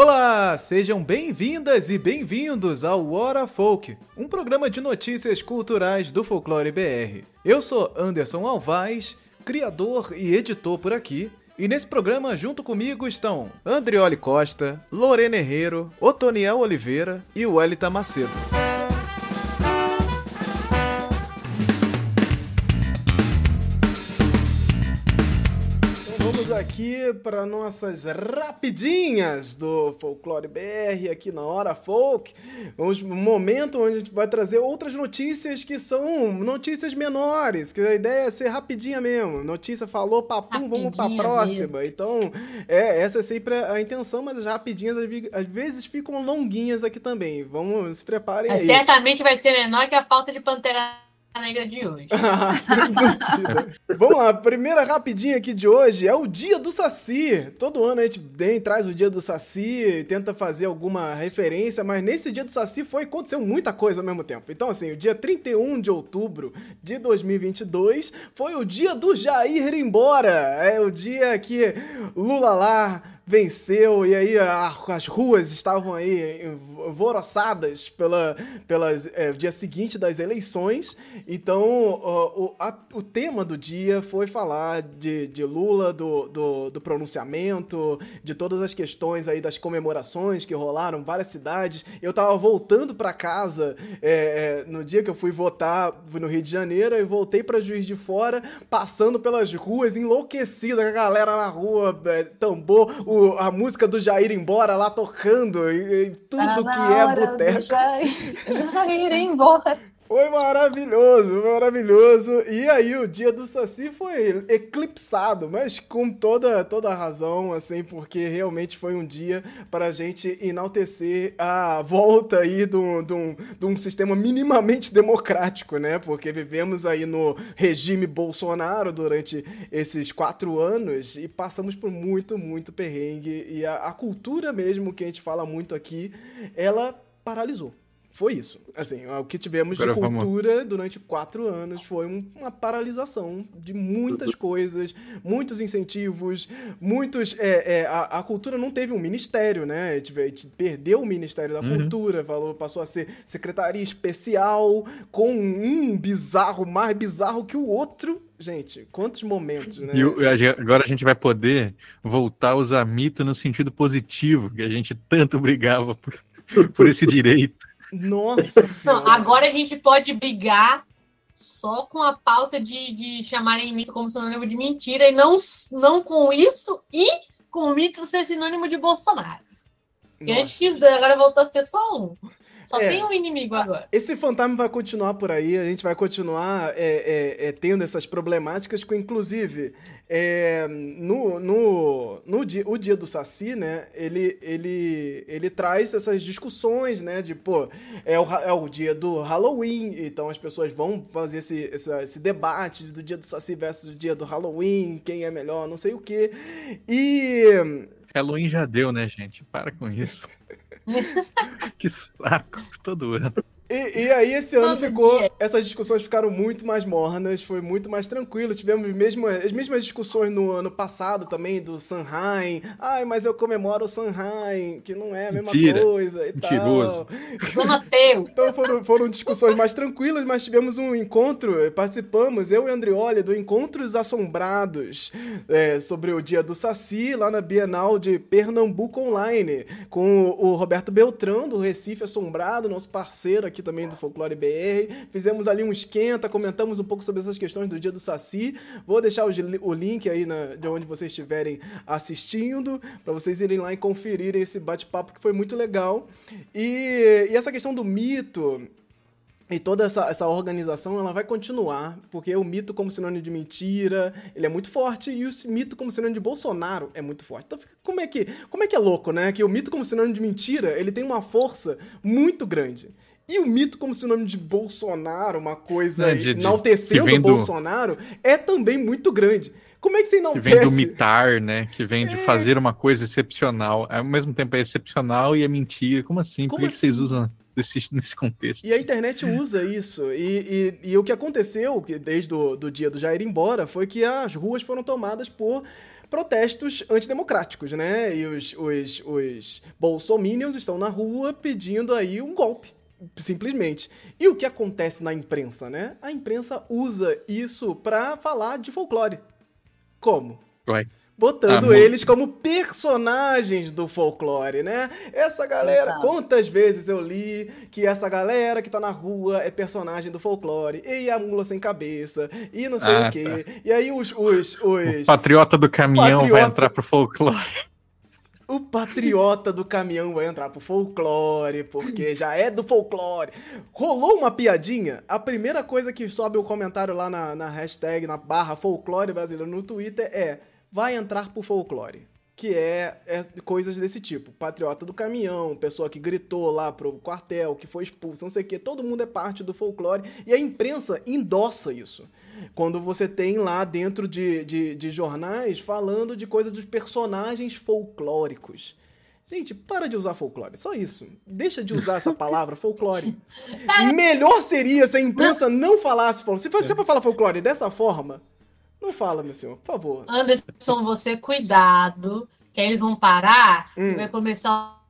Olá, sejam bem-vindas e bem-vindos ao Hora Folk, um programa de notícias culturais do Folclore BR. Eu sou Anderson Alvaz, criador e editor por aqui, e nesse programa, junto comigo, estão Andrioli Costa, Lorena Herrero, Otoniel Oliveira e Wellington Macedo. Aqui para nossas rapidinhas do Folclore BR aqui na Hora Folk. Um momento onde a gente vai trazer outras notícias que são notícias menores, que a ideia é ser rapidinha mesmo. Notícia falou, papum, vamos para próxima. Mesmo. Então, é, essa é sempre a intenção, mas as rapidinhas às vezes ficam longuinhas aqui também. Vamos se preparem aí. Certamente vai ser menor que a falta de Pantera negra de hoje. Vamos lá, primeira rapidinha aqui de hoje é o dia do Saci. Todo ano a gente vem, traz o dia do Saci, tenta fazer alguma referência, mas nesse dia do Saci foi aconteceu muita coisa ao mesmo tempo. Então, assim, o dia 31 de outubro de 2022 foi o dia do Jair ir embora. É o dia que Lula lá venceu e aí a, as ruas estavam aí alvoroçadas pela, pelas é, dia seguinte das eleições. Então o, a, o tema do dia foi falar de, de Lula, do, do, do, pronunciamento, de todas as questões aí das comemorações que rolaram várias cidades. Eu tava voltando para casa é, é, no dia que eu fui votar no Rio de Janeiro e voltei para Juiz de Fora, passando pelas ruas enlouquecida, a galera na rua, é, tambor, o a música do Jair embora lá tocando e, e tudo tá que é boteco. Jair, Jair embora. Foi maravilhoso, maravilhoso. E aí o dia do Saci foi eclipsado, mas com toda, toda a razão, assim, porque realmente foi um dia para a gente enaltecer a volta aí de um, um sistema minimamente democrático, né? Porque vivemos aí no regime Bolsonaro durante esses quatro anos e passamos por muito, muito perrengue. E a, a cultura mesmo, que a gente fala muito aqui, ela paralisou foi isso. Assim, o que tivemos Agora de cultura vamos... durante quatro anos foi uma paralisação de muitas coisas, muitos incentivos, muitos. É, é, a, a, cultura não teve um ministério, né? A gente, a gente perdeu o Ministério da uhum. Cultura, falou, passou a ser secretaria especial, com um bizarro mais bizarro que o outro. Gente, quantos momentos, né? E agora a gente vai poder voltar a usar mito no sentido positivo, que a gente tanto brigava por, por esse direito. Nossa Não, agora a gente pode brigar só com a pauta de, de chamarem mito como sinônimo de mentira e não, não com isso e com o mito ser sinônimo de Bolsonaro. Porque antes agora voltou a ter só um. Só é, tem um inimigo agora. Esse fantasma vai continuar por aí, a gente vai continuar é, é, é tendo essas problemáticas, com inclusive é, no, no, no dia, o dia do Saci, né? Ele, ele, ele traz essas discussões, né? De, pô, é o, é o dia do Halloween, então as pessoas vão fazer esse, esse, esse debate do dia do Saci versus o dia do Halloween, quem é melhor, não sei o quê. E. Halloween já deu, né, gente? Para com isso. que saco, todo ano. E, e, aí esse ano Todo ficou. Dia. Essas discussões ficaram muito mais mornas, foi muito mais tranquilo. Tivemos mesmo, as mesmas discussões no ano passado também do Sanheim. Ai, mas eu comemoro o Sanheim, que não é a mesma Mentira. coisa e Mentiroso. tal. então foram, foram discussões mais tranquilas, mas tivemos um encontro, participamos, eu e Andrioli, do Encontros Assombrados, é, sobre o dia do Saci, lá na Bienal de Pernambuco Online, com o Roberto Beltrão, do Recife Assombrado, nosso parceiro aqui aqui também do Folclore BR. Fizemos ali um esquenta, comentamos um pouco sobre essas questões do dia do Saci. Vou deixar o, link aí na, de onde vocês estiverem assistindo, para vocês irem lá e conferirem esse bate-papo que foi muito legal. E, e essa questão do mito, e toda essa, essa organização ela vai continuar, porque o mito como sinônimo de mentira, ele é muito forte, e o mito como sinônimo de Bolsonaro é muito forte. Então, como é que, como é, que é louco, né? Que o mito como sinônimo de mentira, ele tem uma força muito grande. E o mito como sinônimo de Bolsonaro, uma coisa é, de, de, enaltecendo o Bolsonaro, é também muito grande. Como é que você enaltece? Que vem do mitar, né? Que vem de é... fazer uma coisa excepcional. Ao mesmo tempo é excepcional e é mentira. Como assim? Como Por que, assim? que vocês usam desse, nesse contexto. E a internet usa isso. E, e, e o que aconteceu desde o do dia do Jair ir embora foi que as ruas foram tomadas por protestos antidemocráticos, né? E os, os, os bolsominions estão na rua pedindo aí um golpe. Simplesmente. E o que acontece na imprensa, né? A imprensa usa isso pra falar de folclore. Como? Ué. Botando ah, eles como personagens do folclore, né? Essa galera, Exato. quantas vezes eu li que essa galera que tá na rua é personagem do folclore, e a mula sem cabeça, e não sei ah, o quê. Tá. E aí os. os, os... O patriota do caminhão patriota... vai entrar pro folclore. O patriota do caminhão vai entrar pro folclore, porque já é do folclore. Rolou uma piadinha, a primeira coisa que sobe o comentário lá na, na hashtag, na barra folclore brasileiro no Twitter é vai entrar pro folclore. Que é, é, coisas desse tipo. Patriota do caminhão, pessoa que gritou lá pro quartel, que foi expulso, não sei o quê. Todo mundo é parte do folclore. E a imprensa endossa isso. Quando você tem lá dentro de, de, de jornais falando de coisas dos personagens folclóricos. Gente, para de usar folclore, só isso. Deixa de usar essa palavra folclore. Melhor seria se a imprensa não falasse folclore. Se você para falar folclore dessa forma, não fala, meu senhor, por favor. Anderson, você cuidado, que aí eles vão parar hum. e vai começar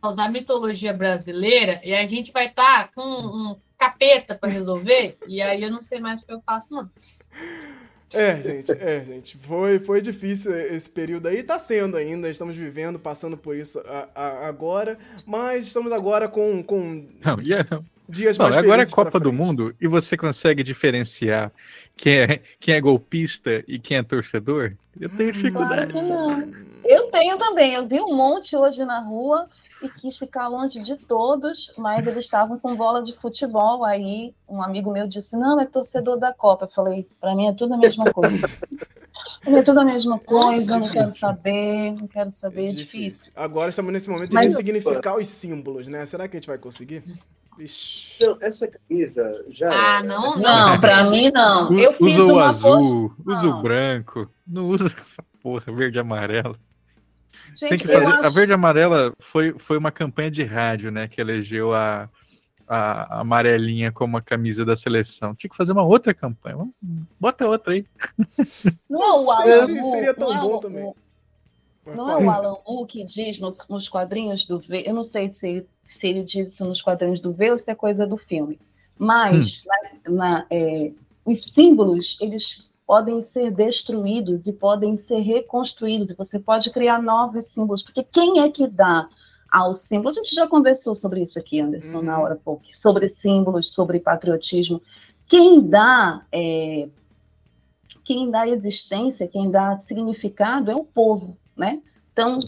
a usar mitologia brasileira e a gente vai estar tá com um capeta para resolver e aí eu não sei mais o que eu faço, não. É, gente, é, gente. Foi, foi difícil esse período aí, tá sendo ainda. Estamos vivendo, passando por isso a, a, agora, mas estamos agora com. com... Não, yeah dias Não, mais Agora é Copa do Mundo e você consegue diferenciar quem é, quem é golpista e quem é torcedor? Eu tenho dificuldade. Claro. Eu tenho também. Eu vi um monte hoje na rua e quis ficar longe de todos, mas eles estavam com bola de futebol. Aí um amigo meu disse: Não, é torcedor da Copa. Eu falei: Para mim é tudo a mesma coisa. É tudo a mesma coisa, é não quero saber, não quero saber, é difícil. é difícil. Agora estamos nesse momento de Mas, ressignificar os símbolos, né? Será que a gente vai conseguir? Ixi. Não, essa camisa já. Ah, não, não. Não, pra mim não. Eu fiz usa o azul, post... usa o branco. Não usa essa porra, verde e amarelo. Gente, Tem que fazer. Acho... A verde e amarela foi, foi uma campanha de rádio, né? Que elegeu a, a, a amarelinha como a camisa da seleção. Tinha que fazer uma outra campanha. Bota outra aí. Não, o azul, seria tão bom também. Não é o Alan Moore que diz no, nos quadrinhos do V, eu não sei se, se ele diz isso nos quadrinhos do V ou se é coisa do filme, mas hum. na, na, é, os símbolos, eles podem ser destruídos e podem ser reconstruídos, e você pode criar novos símbolos, porque quem é que dá aos símbolos? A gente já conversou sobre isso aqui, Anderson, na uhum. hora pouco, sobre símbolos, sobre patriotismo. Quem dá é, quem dá existência, quem dá significado é o povo né? Então,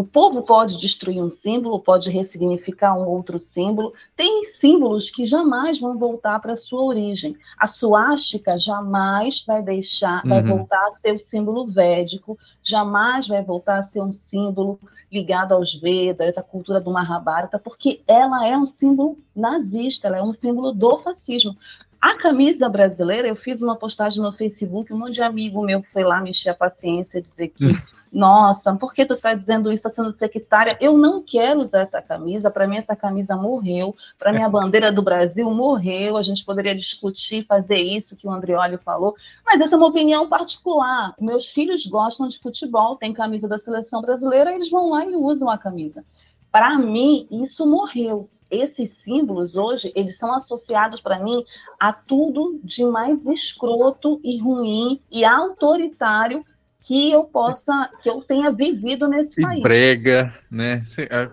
o povo pode destruir um símbolo, pode ressignificar um outro símbolo. Tem símbolos que jamais vão voltar para a sua origem. A suástica jamais vai deixar, uhum. vai voltar a ser o símbolo védico, jamais vai voltar a ser um símbolo ligado aos Vedas, à cultura do Mahabharata, porque ela é um símbolo nazista, ela é um símbolo do fascismo. A camisa brasileira, eu fiz uma postagem no Facebook, um monte de amigo meu foi lá mexer a paciência, dizer que, nossa, por que tu está dizendo isso, tá sendo secretária? Eu não quero usar essa camisa, para mim essa camisa morreu, para mim a bandeira do Brasil morreu, a gente poderia discutir, fazer isso que o Andrioli falou, mas essa é uma opinião particular. Meus filhos gostam de futebol, tem camisa da seleção brasileira, eles vão lá e usam a camisa. Para mim, isso morreu esses símbolos hoje, eles são associados para mim a tudo de mais escroto e ruim e autoritário que eu possa, que eu tenha vivido nesse e país. Brega, né?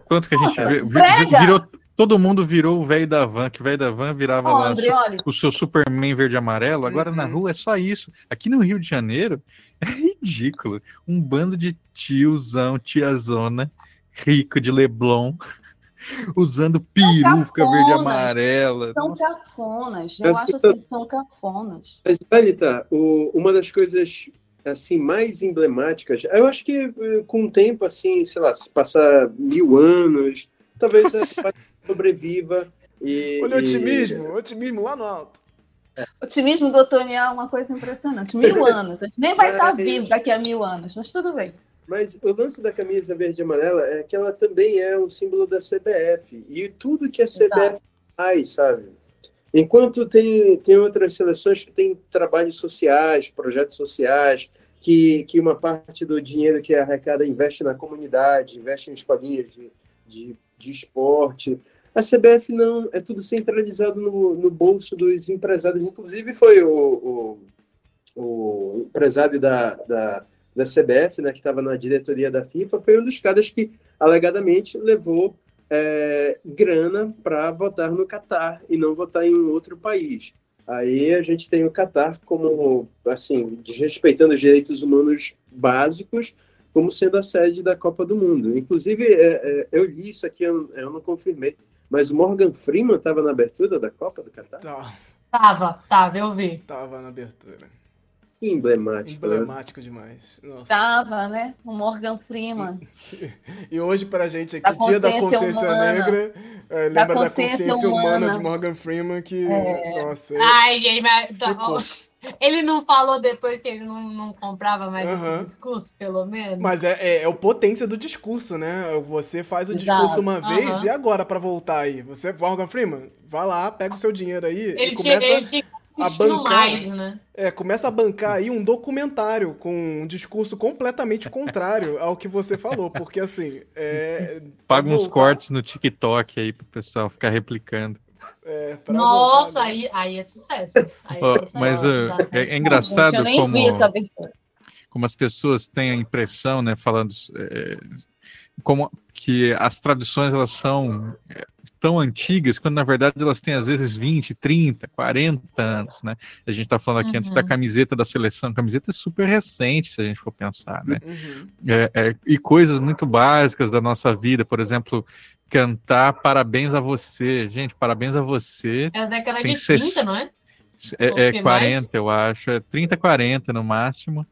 Quanto que a gente Nossa, virou, todo mundo virou o velho da van, que o velho da van virava oh, lá o seu Superman verde e amarelo, agora uhum. na rua é só isso. Aqui no Rio de Janeiro é ridículo. Um bando de tiozão, tiazona, rico de Leblon, usando peruca verde e amarela. São Nossa. cafonas, eu acho assim, são cafonas. Mas, Thalita, uma das coisas assim mais emblemáticas, eu acho que eh, com o tempo, assim, sei lá, se passar mil anos, talvez sobreviva. E, Olha o otimismo, e... otimismo lá no alto. É. Otimismo do é uma coisa impressionante. Mil anos. A gente nem vai estar vivo daqui a mil anos, mas tudo bem. Mas o lance da camisa verde e amarela é que ela também é um símbolo da CBF. E tudo que a CBF Exato. faz, sabe? Enquanto tem, tem outras seleções que têm trabalhos sociais, projetos sociais, que, que uma parte do dinheiro que é arrecada investe na comunidade, investe em escolinhas de, de, de esporte. A CBF não, é tudo centralizado no, no bolso dos empresários. Inclusive, foi o, o, o empresário da, da, da CBF, né, que estava na diretoria da FIFA, foi um dos caras que alegadamente levou é, grana para votar no Catar e não votar em um outro país. Aí a gente tem o Catar como, assim, desrespeitando os direitos humanos básicos, como sendo a sede da Copa do Mundo. Inclusive, é, é, eu li isso aqui, eu, eu, não confirmei, mas o Morgan Freeman estava na abertura da Copa do Catar? Tava, tava, eu vi. Tava na abertura. Que emblemático. Emblemático né? demais. Nossa. Tava, né? O Morgan Freeman. E hoje, pra gente aqui, da Dia da Consciência humana. Negra, é, lembra da consciência, da consciência humana. humana. de Morgan Freeman, que. É. Nossa. Ai, gente, mas. Ele não falou depois que ele não, não comprava mais esse discurso, pelo menos? Mas é, é, é, o potência do discurso, né? Você faz o Exato. discurso uma vez e agora para voltar aí? Você, Morgan Freeman, vai lá, pega o seu dinheiro aí ele e começa... Ele tinha a bancar, mais, né? É, começa a bancar aí um documentário com um discurso completamente contrário ao que você falou, porque assim. É, Paga uns cortes no TikTok aí pro pessoal ficar replicando. É, Nossa, aí, aí é sucesso. Aí é sucesso. Mas uh, é, é, engraçado como, como as pessoas têm a impressão, né, falando é, como que as tradições elas são é, tão antigas, quando na verdade elas têm às vezes 20, 30, 40 anos, né? A gente está falando aqui uhum. antes da uhum. camiseta da seleção, a camiseta é super recente, se a gente for pensar, né? Uhum. É, é, e coisas muito básicas da nossa vida, por exemplo, cantar parabéns a você. Gente, parabéns a você. É a década de 30, não é? É, é 40, mais? eu acho. É 30, 40 no máximo.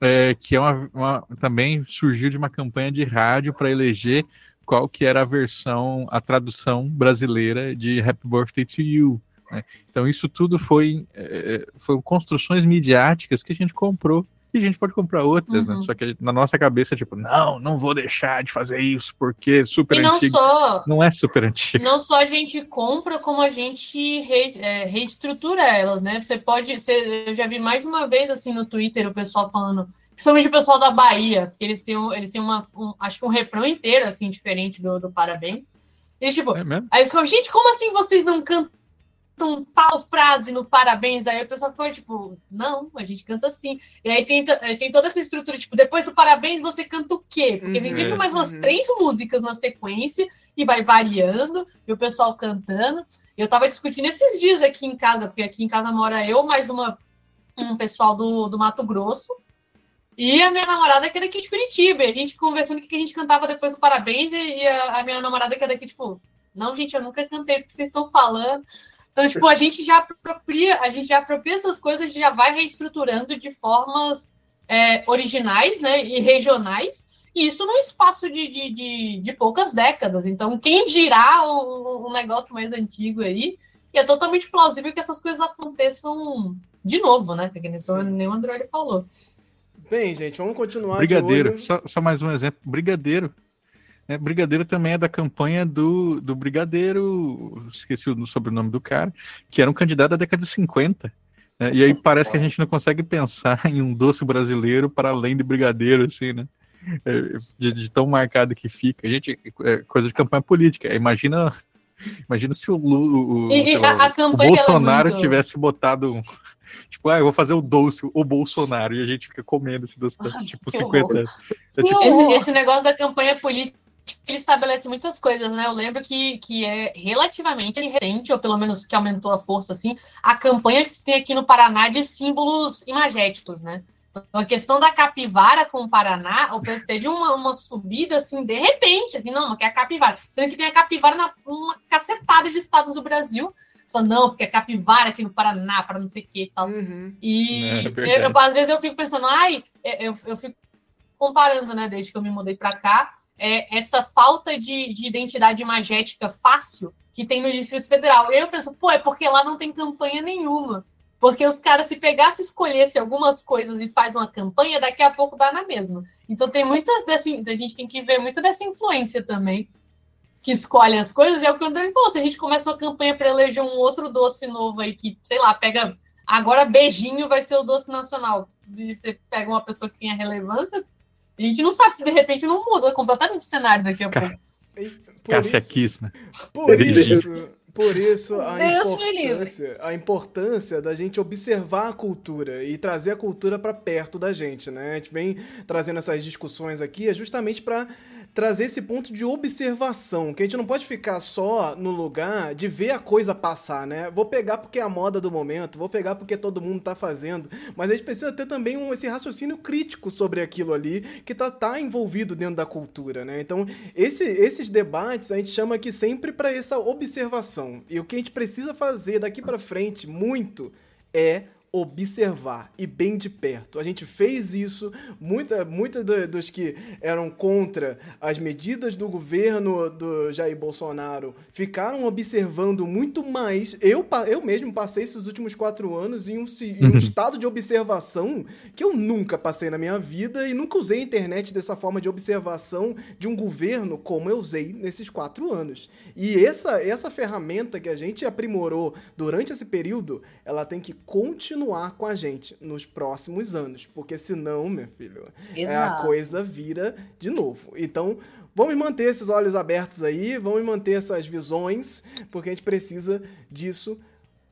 É, que é uma, uma, também surgiu de uma campanha de rádio para eleger qual que era a versão, a tradução brasileira de Happy Birthday to You. Né? Então isso tudo foi, é, foi construções midiáticas que a gente comprou e a gente pode comprar outras, né? uhum. né? Só que na nossa cabeça, tipo, não, não vou deixar de fazer isso porque é super e não antigo. Só, não é super antigo. Não só a gente compra, como a gente re, é, reestrutura elas, né? Você pode. Você, eu já vi mais de uma vez assim no Twitter o pessoal falando Principalmente o pessoal da Bahia, que eles têm, eles têm uma, um, acho que um refrão inteiro, assim, diferente do, do Parabéns. Eles, tipo, é aí eles falam, gente, como assim vocês não cantam tal frase no Parabéns? Aí o pessoal foi, tipo, não, a gente canta assim. E aí tem, tem toda essa estrutura, tipo, depois do Parabéns você canta o quê? Porque uhum, vem sempre mais umas uhum. três músicas na sequência e vai variando, e o pessoal cantando. Eu tava discutindo esses dias aqui em casa, porque aqui em casa mora eu, mais uma, um pessoal do, do Mato Grosso. E a minha namorada que era aqui de Curitiba. E a gente conversando o que a gente cantava depois do parabéns. E a, a minha namorada que era aqui, tipo, não, gente, eu nunca cantei o que vocês estão falando. Então, tipo, a gente já apropria, a gente já apropria essas coisas, já vai reestruturando de formas é, originais, né? E regionais. E isso num espaço de, de, de, de poucas décadas. Então, quem dirá um, um negócio mais antigo aí? E é totalmente plausível que essas coisas aconteçam de novo, né? Porque nem o Android falou. Bem, gente, vamos continuar. Brigadeiro, só, só, mais um exemplo. Brigadeiro. É, Brigadeiro também é da campanha do, do Brigadeiro, esqueci o sobrenome do cara, que era um candidato da década de 50. Né? E aí parece que a gente não consegue pensar em um doce brasileiro para além de Brigadeiro, assim, né? É, de, de, tão marcado que fica. A gente, é coisa de campanha política. Imagina Imagina se o, o, e, lá, o Bolsonaro muito... tivesse botado um, Tipo, ah, eu vou fazer o doce, o Bolsonaro, e a gente fica comendo esse doce, Ai, tipo, 50 anos. É, tipo... esse, esse negócio da campanha política ele estabelece muitas coisas, né? Eu lembro que, que é relativamente recente, ou pelo menos que aumentou a força, assim, a campanha que se tem aqui no Paraná de símbolos imagéticos, né? Então, a questão da capivara com o Paraná, teve uma, uma subida, assim, de repente, assim, não, que é a capivara. Sendo que tem a capivara na uma cacetada de estados do Brasil, só não, porque é capivara aqui no Paraná, para não sei o que e tal. Uhum. E é, eu, eu, às vezes eu fico pensando, ai, eu, eu fico comparando, né, desde que eu me mudei para cá, é, essa falta de, de identidade imagética fácil que tem no Distrito Federal. Eu penso, pô, é porque lá não tem campanha nenhuma. Porque os caras, se pegasse, escolhesse algumas coisas e faz uma campanha, daqui a pouco dá na mesma. Então tem muitas dessa. A gente tem que ver muito dessa influência também. Que escolhe as coisas, é o que o André falou. Se a gente começa uma campanha para eleger um outro doce novo aí, que, sei lá, pega. Agora beijinho vai ser o doce nacional. E você pega uma pessoa que tenha relevância, a gente não sabe se de repente não muda completamente o cenário daqui a pouco. Cássia Kiss, né? Por isso, por isso a importância, a importância da gente observar a cultura e trazer a cultura para perto da gente, né? A gente vem trazendo essas discussões aqui é justamente para trazer esse ponto de observação, que a gente não pode ficar só no lugar de ver a coisa passar, né? Vou pegar porque é a moda do momento, vou pegar porque todo mundo tá fazendo, mas a gente precisa ter também um, esse raciocínio crítico sobre aquilo ali que tá, tá envolvido dentro da cultura, né? Então, esse, esses debates a gente chama aqui sempre para essa observação. E o que a gente precisa fazer daqui para frente muito é observar e bem de perto. A gente fez isso, muita, muita dos que eram contra as medidas do governo do Jair Bolsonaro ficaram observando muito mais. Eu, eu mesmo passei esses últimos quatro anos em um, em um uhum. estado de observação que eu nunca passei na minha vida e nunca usei a internet dessa forma de observação de um governo como eu usei nesses quatro anos. E essa, essa ferramenta que a gente aprimorou durante esse período, ela tem que continuar continuar com a gente nos próximos anos, porque senão, meu filho, é, a coisa vira de novo. Então, vamos manter esses olhos abertos aí, vamos manter essas visões, porque a gente precisa disso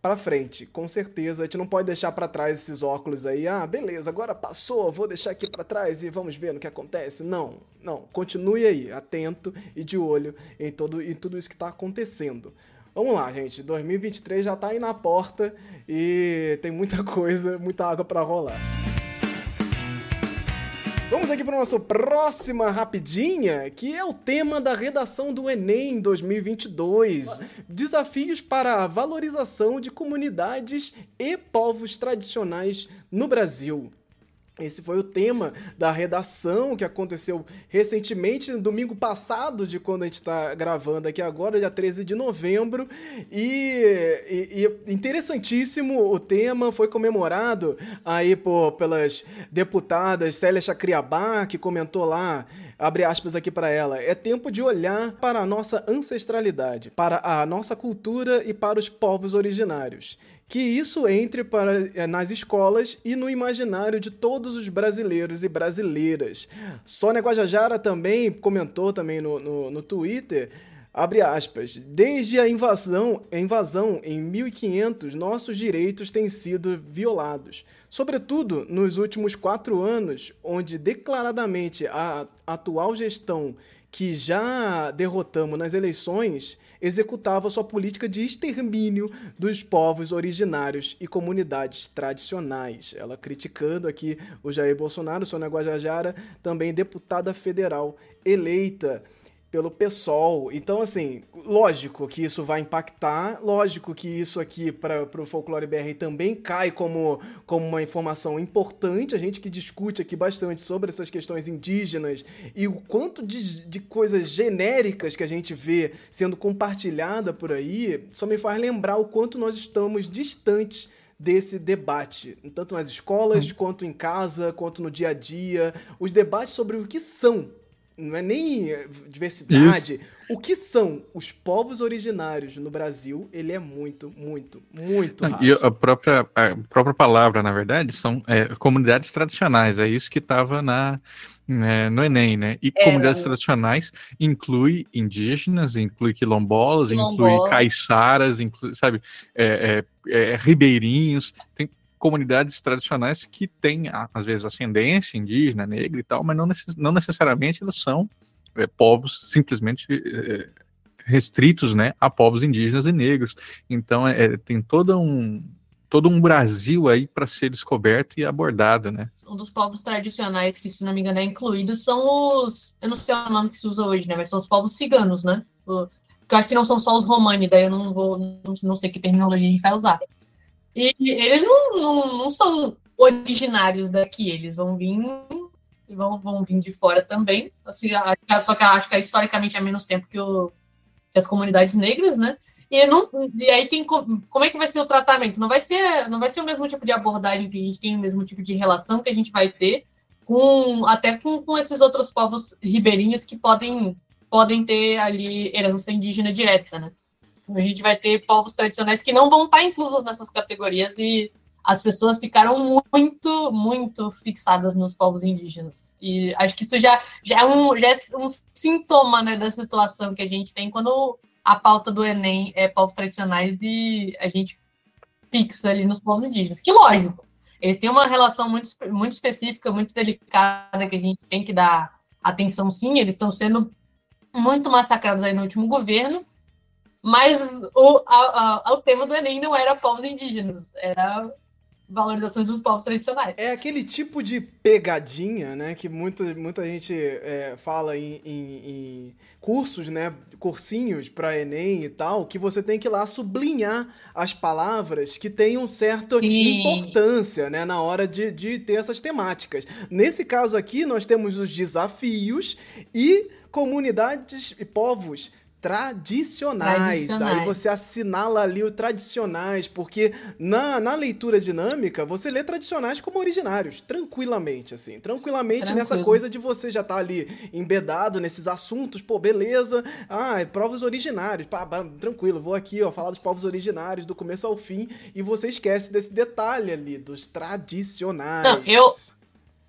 para frente, com certeza. A gente não pode deixar para trás esses óculos aí. Ah, beleza, agora passou, vou deixar aqui para trás e vamos ver no que acontece. Não, não. Continue aí, atento e de olho em, todo, em tudo isso que está acontecendo. Vamos lá, gente. 2023 já tá aí na porta e tem muita coisa, muita água para rolar. Vamos aqui para nossa próxima rapidinha, que é o tema da redação do Enem 2022. Desafios para a valorização de comunidades e povos tradicionais no Brasil. Esse foi o tema da redação que aconteceu recentemente, no domingo passado, de quando a gente está gravando aqui agora, dia 13 de novembro. E, e, e, interessantíssimo o tema, foi comemorado aí por, pelas deputadas Célia Chacriabá, que comentou lá abre aspas aqui para ela, é tempo de olhar para a nossa ancestralidade, para a nossa cultura e para os povos originários que isso entre para, eh, nas escolas e no imaginário de todos os brasileiros e brasileiras. Sônia Guajajara também comentou também no, no, no Twitter Abre aspas. Desde a invasão, a invasão em 1500, nossos direitos têm sido violados. Sobretudo nos últimos quatro anos, onde declaradamente a atual gestão que já derrotamos nas eleições executava sua política de extermínio dos povos originários e comunidades tradicionais. Ela criticando aqui o Jair Bolsonaro, Sônia Guajajara, também deputada federal eleita pelo PSOL. Então, assim, lógico que isso vai impactar, lógico que isso aqui para o Folclore BR também cai como, como uma informação importante. A gente que discute aqui bastante sobre essas questões indígenas e o quanto de, de coisas genéricas que a gente vê sendo compartilhada por aí, só me faz lembrar o quanto nós estamos distantes desse debate, tanto nas escolas, hum. quanto em casa, quanto no dia a dia, os debates sobre o que são não é nem eh, diversidade. Isso. O que são os povos originários no Brasil, ele é muito, muito, muito. E a própria, a própria palavra, na verdade, são é, comunidades tradicionais. É isso que estava na é, no Enem, né? E é, comunidades tradicionais inclui indígenas, inclui quilombolas, Quilombola. inclui caiçaras, inclui, sabe, é, é, é, ribeirinhos. Tem comunidades tradicionais que têm, às vezes, ascendência indígena, negra e tal, mas não, necess não necessariamente elas são é, povos simplesmente é, restritos né, a povos indígenas e negros. Então, é, tem todo um, todo um Brasil aí para ser descoberto e abordado, né? Um dos povos tradicionais que, se não me engano, é incluído são os. Eu não sei o nome que se usa hoje, né? Mas são os povos ciganos, né? Que eu acho que não são só os romani, daí eu não vou. Não sei que terminologia a gente vai usar. E eles não, não, não são originários daqui, eles vão vir vão, vão vir de fora também. Assim, só que acho que historicamente é menos tempo que, o, que as comunidades negras, né? E, não, e aí tem como é que vai ser o tratamento? Não vai ser, não vai ser o mesmo tipo de abordagem que a gente tem, o mesmo tipo de relação que a gente vai ter com até com, com esses outros povos ribeirinhos que podem podem ter ali herança indígena direta, né? A gente vai ter povos tradicionais que não vão estar inclusos nessas categorias e as pessoas ficaram muito, muito fixadas nos povos indígenas. E acho que isso já, já, é, um, já é um sintoma né, da situação que a gente tem quando a pauta do Enem é povos tradicionais e a gente fixa ali nos povos indígenas. Que lógico, eles têm uma relação muito, muito específica, muito delicada, que a gente tem que dar atenção sim, eles estão sendo muito massacrados aí no último governo, mas o, a, a, o tema do Enem não era povos indígenas, era valorização dos povos tradicionais. É aquele tipo de pegadinha, né, que muito, muita gente é, fala em, em, em, cursos, né, cursinhos para Enem e tal, que você tem que ir lá sublinhar as palavras que tenham certa Sim. importância, né, na hora de, de ter essas temáticas. Nesse caso aqui, nós temos os desafios e comunidades e povos tradicionais. tradicionais. Aí você assinala ali o tradicionais, porque na, na leitura dinâmica você lê tradicionais como originários, tranquilamente, assim. Tranquilamente Tranquilo. nessa coisa de você já estar tá ali embedado nesses assuntos, pô, beleza. Ah, é povos originários, pá, pá, tranquilo, vou aqui, ó, falar dos povos originários do começo ao fim, e você esquece desse detalhe ali, dos tradicionais. Não, eu.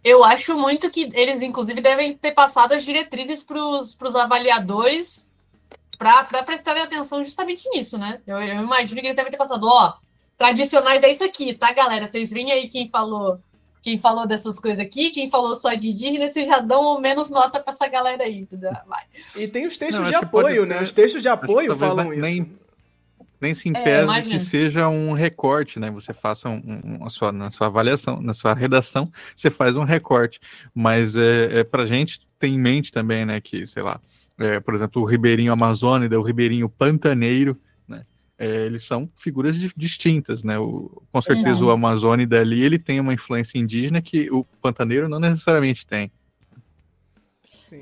Eu acho muito que eles, inclusive, devem ter passado as diretrizes para os avaliadores para prestarem atenção justamente nisso, né? Eu, eu imagino que eles devem ter passado, ó, tradicionais é isso aqui, tá, galera? Vocês veem aí quem falou quem falou dessas coisas aqui, quem falou só de indígena, vocês já dão menos nota para essa galera aí, entendeu? Vai. E tem os textos Não, de apoio, né? Os textos de apoio falam isso. Nem, nem se impede é, que seja um recorte, né? Você faça um, um, a sua, na sua avaliação, na sua redação, você faz um recorte. Mas é, é para gente ter em mente também, né, que, sei lá, é, por exemplo, o Ribeirinho Amazônida, o Ribeirinho Pantaneiro, né? É, eles são figuras distintas, né? O, com certeza é. o Amazônida ali, ele tem uma influência indígena que o Pantaneiro não necessariamente tem.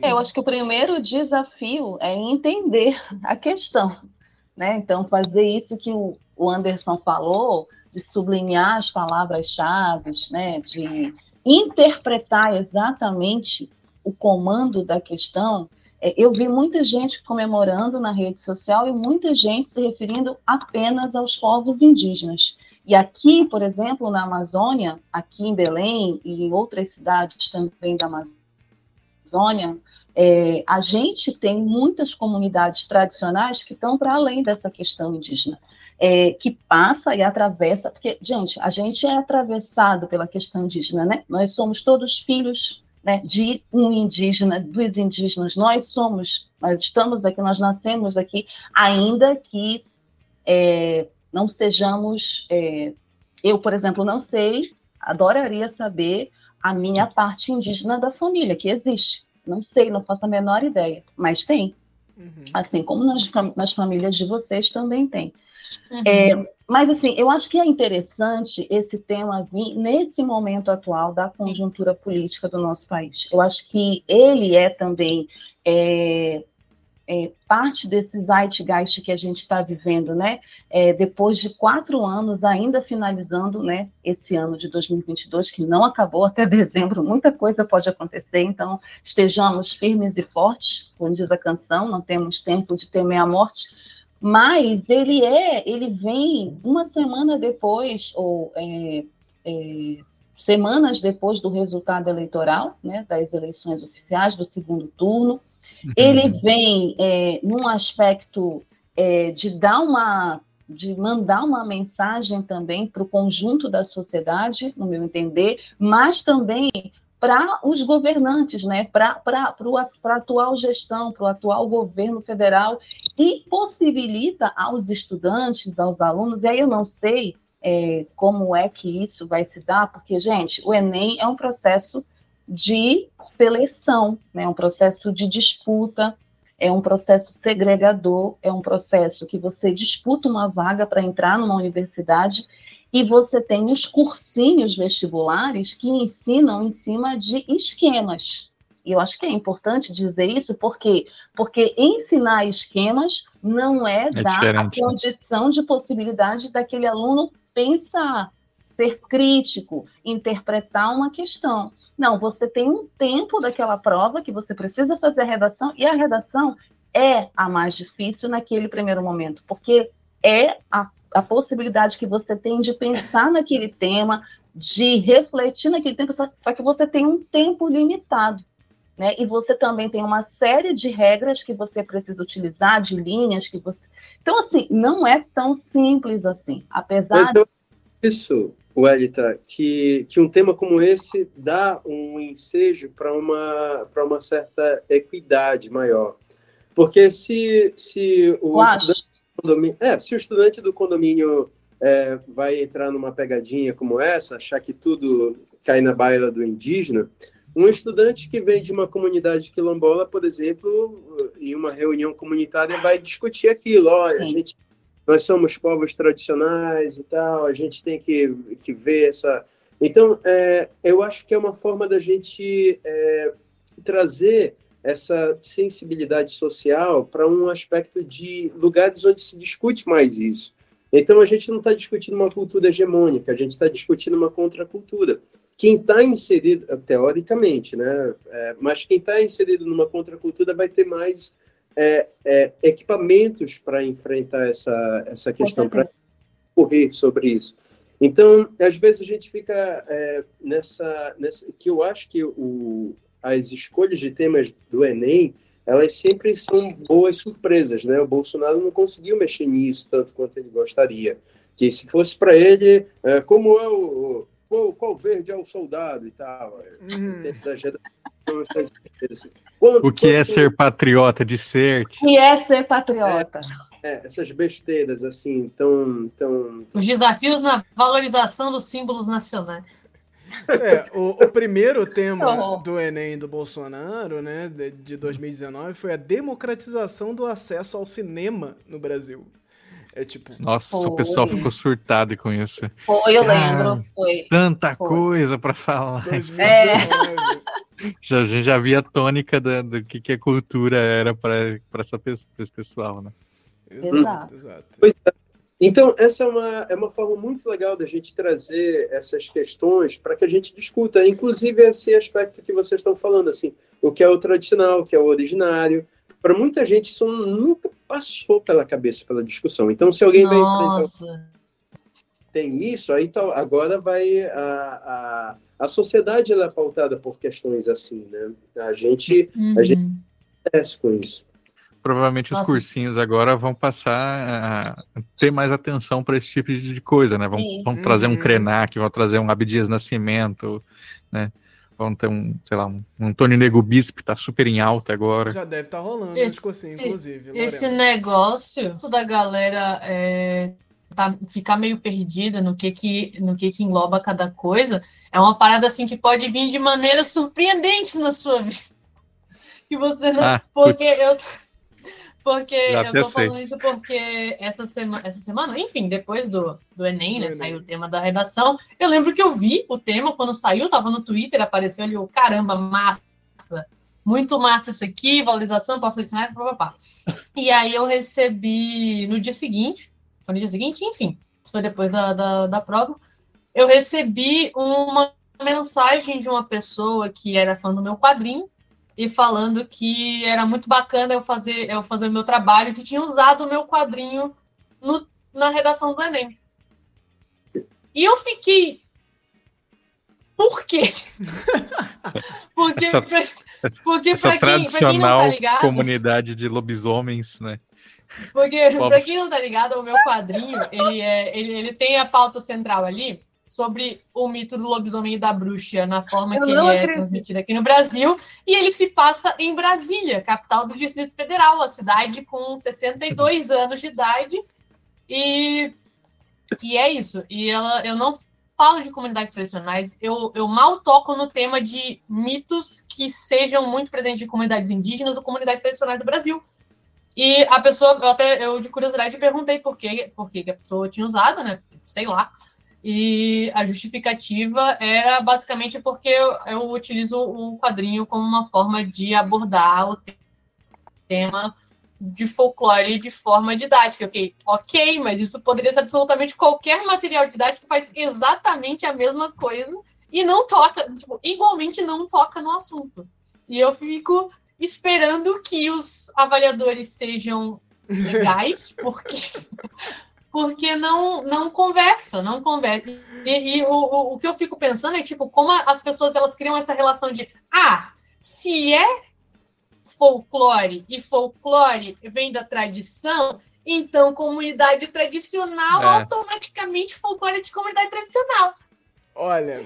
É, eu acho que o primeiro desafio é entender a questão, né? Então, fazer isso que o, o Anderson falou, de sublinhar as palavras-chave, né? De interpretar exatamente o comando da questão, eu vi muita gente comemorando na rede social e muita gente se referindo apenas aos povos indígenas. E aqui, por exemplo, na Amazônia, aqui em Belém e em outras cidades também da Amazônia, é, a gente tem muitas comunidades tradicionais que estão para além dessa questão indígena, é, que passa e atravessa, porque, gente, a gente é atravessado pela questão indígena, né? Nós somos todos filhos né, de um indígena, dos indígenas. Nós somos, nós estamos aqui, nós nascemos aqui, ainda que é, não sejamos. É, eu, por exemplo, não sei, adoraria saber a minha parte indígena da família, que existe. Não sei, não faço a menor ideia, mas tem. Uhum. Assim como nas, nas famílias de vocês também tem. Uhum. É, mas, assim, eu acho que é interessante esse tema vir nesse momento atual da conjuntura política do nosso país. Eu acho que ele é também é, é, parte desse zeitgeist que a gente está vivendo, né? É, depois de quatro anos, ainda finalizando né, esse ano de 2022, que não acabou até dezembro, muita coisa pode acontecer, então estejamos firmes e fortes, como diz a canção, não temos tempo de temer a morte, mas ele é, ele vem uma semana depois, ou é, é, semanas depois do resultado eleitoral, né, das eleições oficiais do segundo turno. Uhum. Ele vem é, num aspecto é, de dar uma de mandar uma mensagem também para o conjunto da sociedade, no meu entender, mas também para os governantes, né? para a atual gestão, para o atual governo federal, e possibilita aos estudantes, aos alunos, e aí eu não sei é, como é que isso vai se dar, porque, gente, o Enem é um processo de seleção, né? um processo de disputa, é um processo segregador, é um processo que você disputa uma vaga para entrar numa universidade e você tem os cursinhos vestibulares que ensinam em cima de esquemas. E eu acho que é importante dizer isso, porque porque ensinar esquemas não é, é dar a né? condição de possibilidade daquele aluno pensar, ser crítico, interpretar uma questão. Não, você tem um tempo daquela prova que você precisa fazer a redação, e a redação é a mais difícil naquele primeiro momento, porque é a, a possibilidade que você tem de pensar naquele tema, de refletir naquele tempo, só, só que você tem um tempo limitado. Né? E você também tem uma série de regras que você precisa utilizar, de linhas que você. Então, assim, não é tão simples assim. Apesar. Mas isso, Welita, que, que um tema como esse dá um ensejo para uma, uma certa equidade maior. Porque se, se o estudante do condomínio, é, se o estudante do condomínio é, vai entrar numa pegadinha como essa, achar que tudo cai na baila do indígena, um estudante que vem de uma comunidade quilombola, por exemplo, em uma reunião comunitária, vai discutir aquilo. Olha, a gente, nós somos povos tradicionais e tal, a gente tem que, que ver essa. Então, é, eu acho que é uma forma da gente é, trazer essa sensibilidade social para um aspecto de lugares onde se discute mais isso. Então, a gente não está discutindo uma cultura hegemônica, a gente está discutindo uma contracultura. Quem está inserido, teoricamente, né? É, mas quem está inserido numa contracultura vai ter mais é, é, equipamentos para enfrentar essa, essa questão, para correr sobre isso. Então, às vezes a gente fica é, nessa, nessa. que eu acho que o, as escolhas de temas do Enem elas sempre são boas surpresas, né? O Bolsonaro não conseguiu mexer nisso tanto quanto ele gostaria. Que se fosse para ele, é, como é o qual, qual, verde é o soldado e tal. Hum. o que é ser patriota de ser? O que é ser patriota? É, é, essas besteiras assim, tão, tão. Os desafios na valorização dos símbolos nacionais. É, o, o, primeiro tema oh. do Enem do Bolsonaro, né, de, de 2019, foi a democratização do acesso ao cinema no Brasil. É tipo. Nossa, foi. o pessoal ficou surtado com isso. Foi, eu lembro. Foi. Tanta foi. coisa para falar. É. Já, a gente já via a tônica do, do que, que a cultura era para esse pessoal, né? Exato. Exato. Pois é. Então, essa é uma, é uma forma muito legal da gente trazer essas questões para que a gente discuta, inclusive esse aspecto que vocês estão falando, assim, o que é o tradicional, o que é o originário. Para muita gente, isso nunca passou pela cabeça, pela discussão. Então, se alguém Nossa. vem enfrentar tem isso, aí tá, agora vai a, a, a sociedade ela é pautada por questões assim, né? A gente, uhum. a gente acontece com isso. Provavelmente Nossa. os cursinhos agora vão passar a ter mais atenção para esse tipo de coisa, né? Vão, vão uhum. trazer um Krenak, vão trazer um Abdias Nascimento, né? Vão ter um, sei lá, um Antônio Nego Bispo, que tá super em alta agora. Já deve estar tá rolando esse, esse cursinho, inclusive. Lorena. Esse negócio da galera é, tá, ficar meio perdida no que que, no que que engloba cada coisa, é uma parada assim que pode vir de maneiras surpreendentes na sua vida. Que você não. Ah, porque putz. eu porque Já eu tô falando sei. isso porque essa semana, essa semana, enfim, depois do, do Enem, né? Saiu o tema da redação. Eu lembro que eu vi o tema quando saiu, tava no Twitter, apareceu ali o caramba, massa. Muito massa isso aqui, valorização, profissionais, papapá. E aí eu recebi no dia seguinte, foi no dia seguinte, enfim, foi depois da, da, da prova, eu recebi uma mensagem de uma pessoa que era fã do meu quadrinho, e falando que era muito bacana eu fazer eu fazer o meu trabalho, que tinha usado o meu quadrinho no, na redação do Enem. E eu fiquei. Por quê? porque essa, porque essa pra quem, pra quem não tá ligado. Comunidade de lobisomens, né? Porque, para quem não tá ligado, o meu quadrinho, ele, é, ele, ele tem a pauta central ali, sobre o mito do lobisomem e da bruxa na forma Eu que ele é transmitido aqui no Brasil. E ele se passa em Brasília, capital do Distrito Federal, a cidade com 62 anos de idade. E, e é isso. E ela, eu não falo de comunidades tradicionais, eu, eu mal toco no tema de mitos que sejam muito presentes em comunidades indígenas ou comunidades tradicionais do Brasil. E a pessoa, eu até eu de curiosidade perguntei por que, por que a pessoa tinha usado, né? Sei lá. E a justificativa era basicamente porque eu, eu utilizo o quadrinho como uma forma de abordar o tema de folclore de forma didática. Eu fiquei, ok, mas isso poderia ser absolutamente qualquer material didático que faz exatamente a mesma coisa e não toca, tipo, igualmente não toca no assunto. E eu fico esperando que os avaliadores sejam legais, porque porque não não conversa, não conversa. E, e o, o, o, que eu fico pensando é tipo como as pessoas elas criam essa relação de ah, se é folclore e folclore vem da tradição, então comunidade tradicional é. automaticamente folclore de comunidade tradicional. Olha,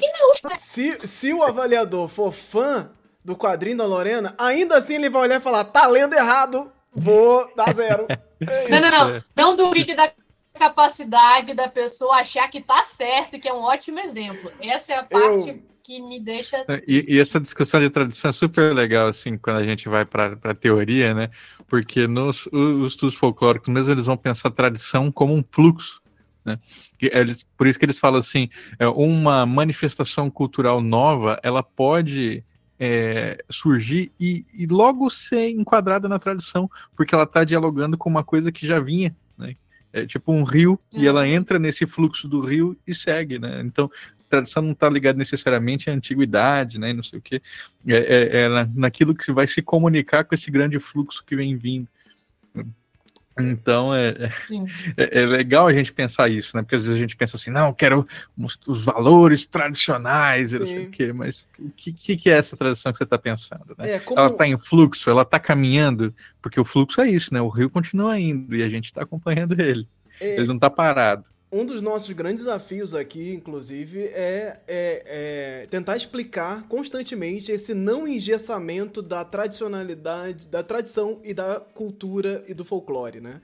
se, se o avaliador for fã do quadrinho da Lorena, ainda assim ele vai olhar e falar: tá lendo errado, vou dar zero. É não, não, não. Não duvide da capacidade da pessoa achar que tá certo, que é um ótimo exemplo. Essa é a parte eu... que me deixa. E, e, essa discussão de tradição é super legal, assim, quando a gente vai para a teoria, né? Porque nos os estudos folclóricos, mesmo eles vão pensar a tradição como um fluxo. Né? Eles, por isso que eles falam assim, é, uma manifestação cultural nova, ela pode é, surgir e, e, logo ser enquadrada na tradição, porque ela está dialogando com uma coisa que já vinha, né? É tipo um rio e ela uhum. entra nesse fluxo do rio e segue, né? Então tradição não está ligada necessariamente à antiguidade, né? Não sei o que, é, é, é naquilo que vai se comunicar com esse grande fluxo que vem vindo. Então é, é, é, legal a gente pensar isso, né? Porque às vezes a gente pensa assim, não, quero os valores tradicionais, não sei o quê, mas o que, que, é essa tradição que você está pensando? Né? É, como... Ela está em fluxo, ela está caminhando, porque o fluxo é isso, né? O rio continua indo e a gente está acompanhando ele. É. Ele não está parado um dos nossos grandes desafios aqui, inclusive, é, é, é, tentar explicar constantemente esse não engessamento da tradicionalidade, da tradição e da cultura e do folclore, né?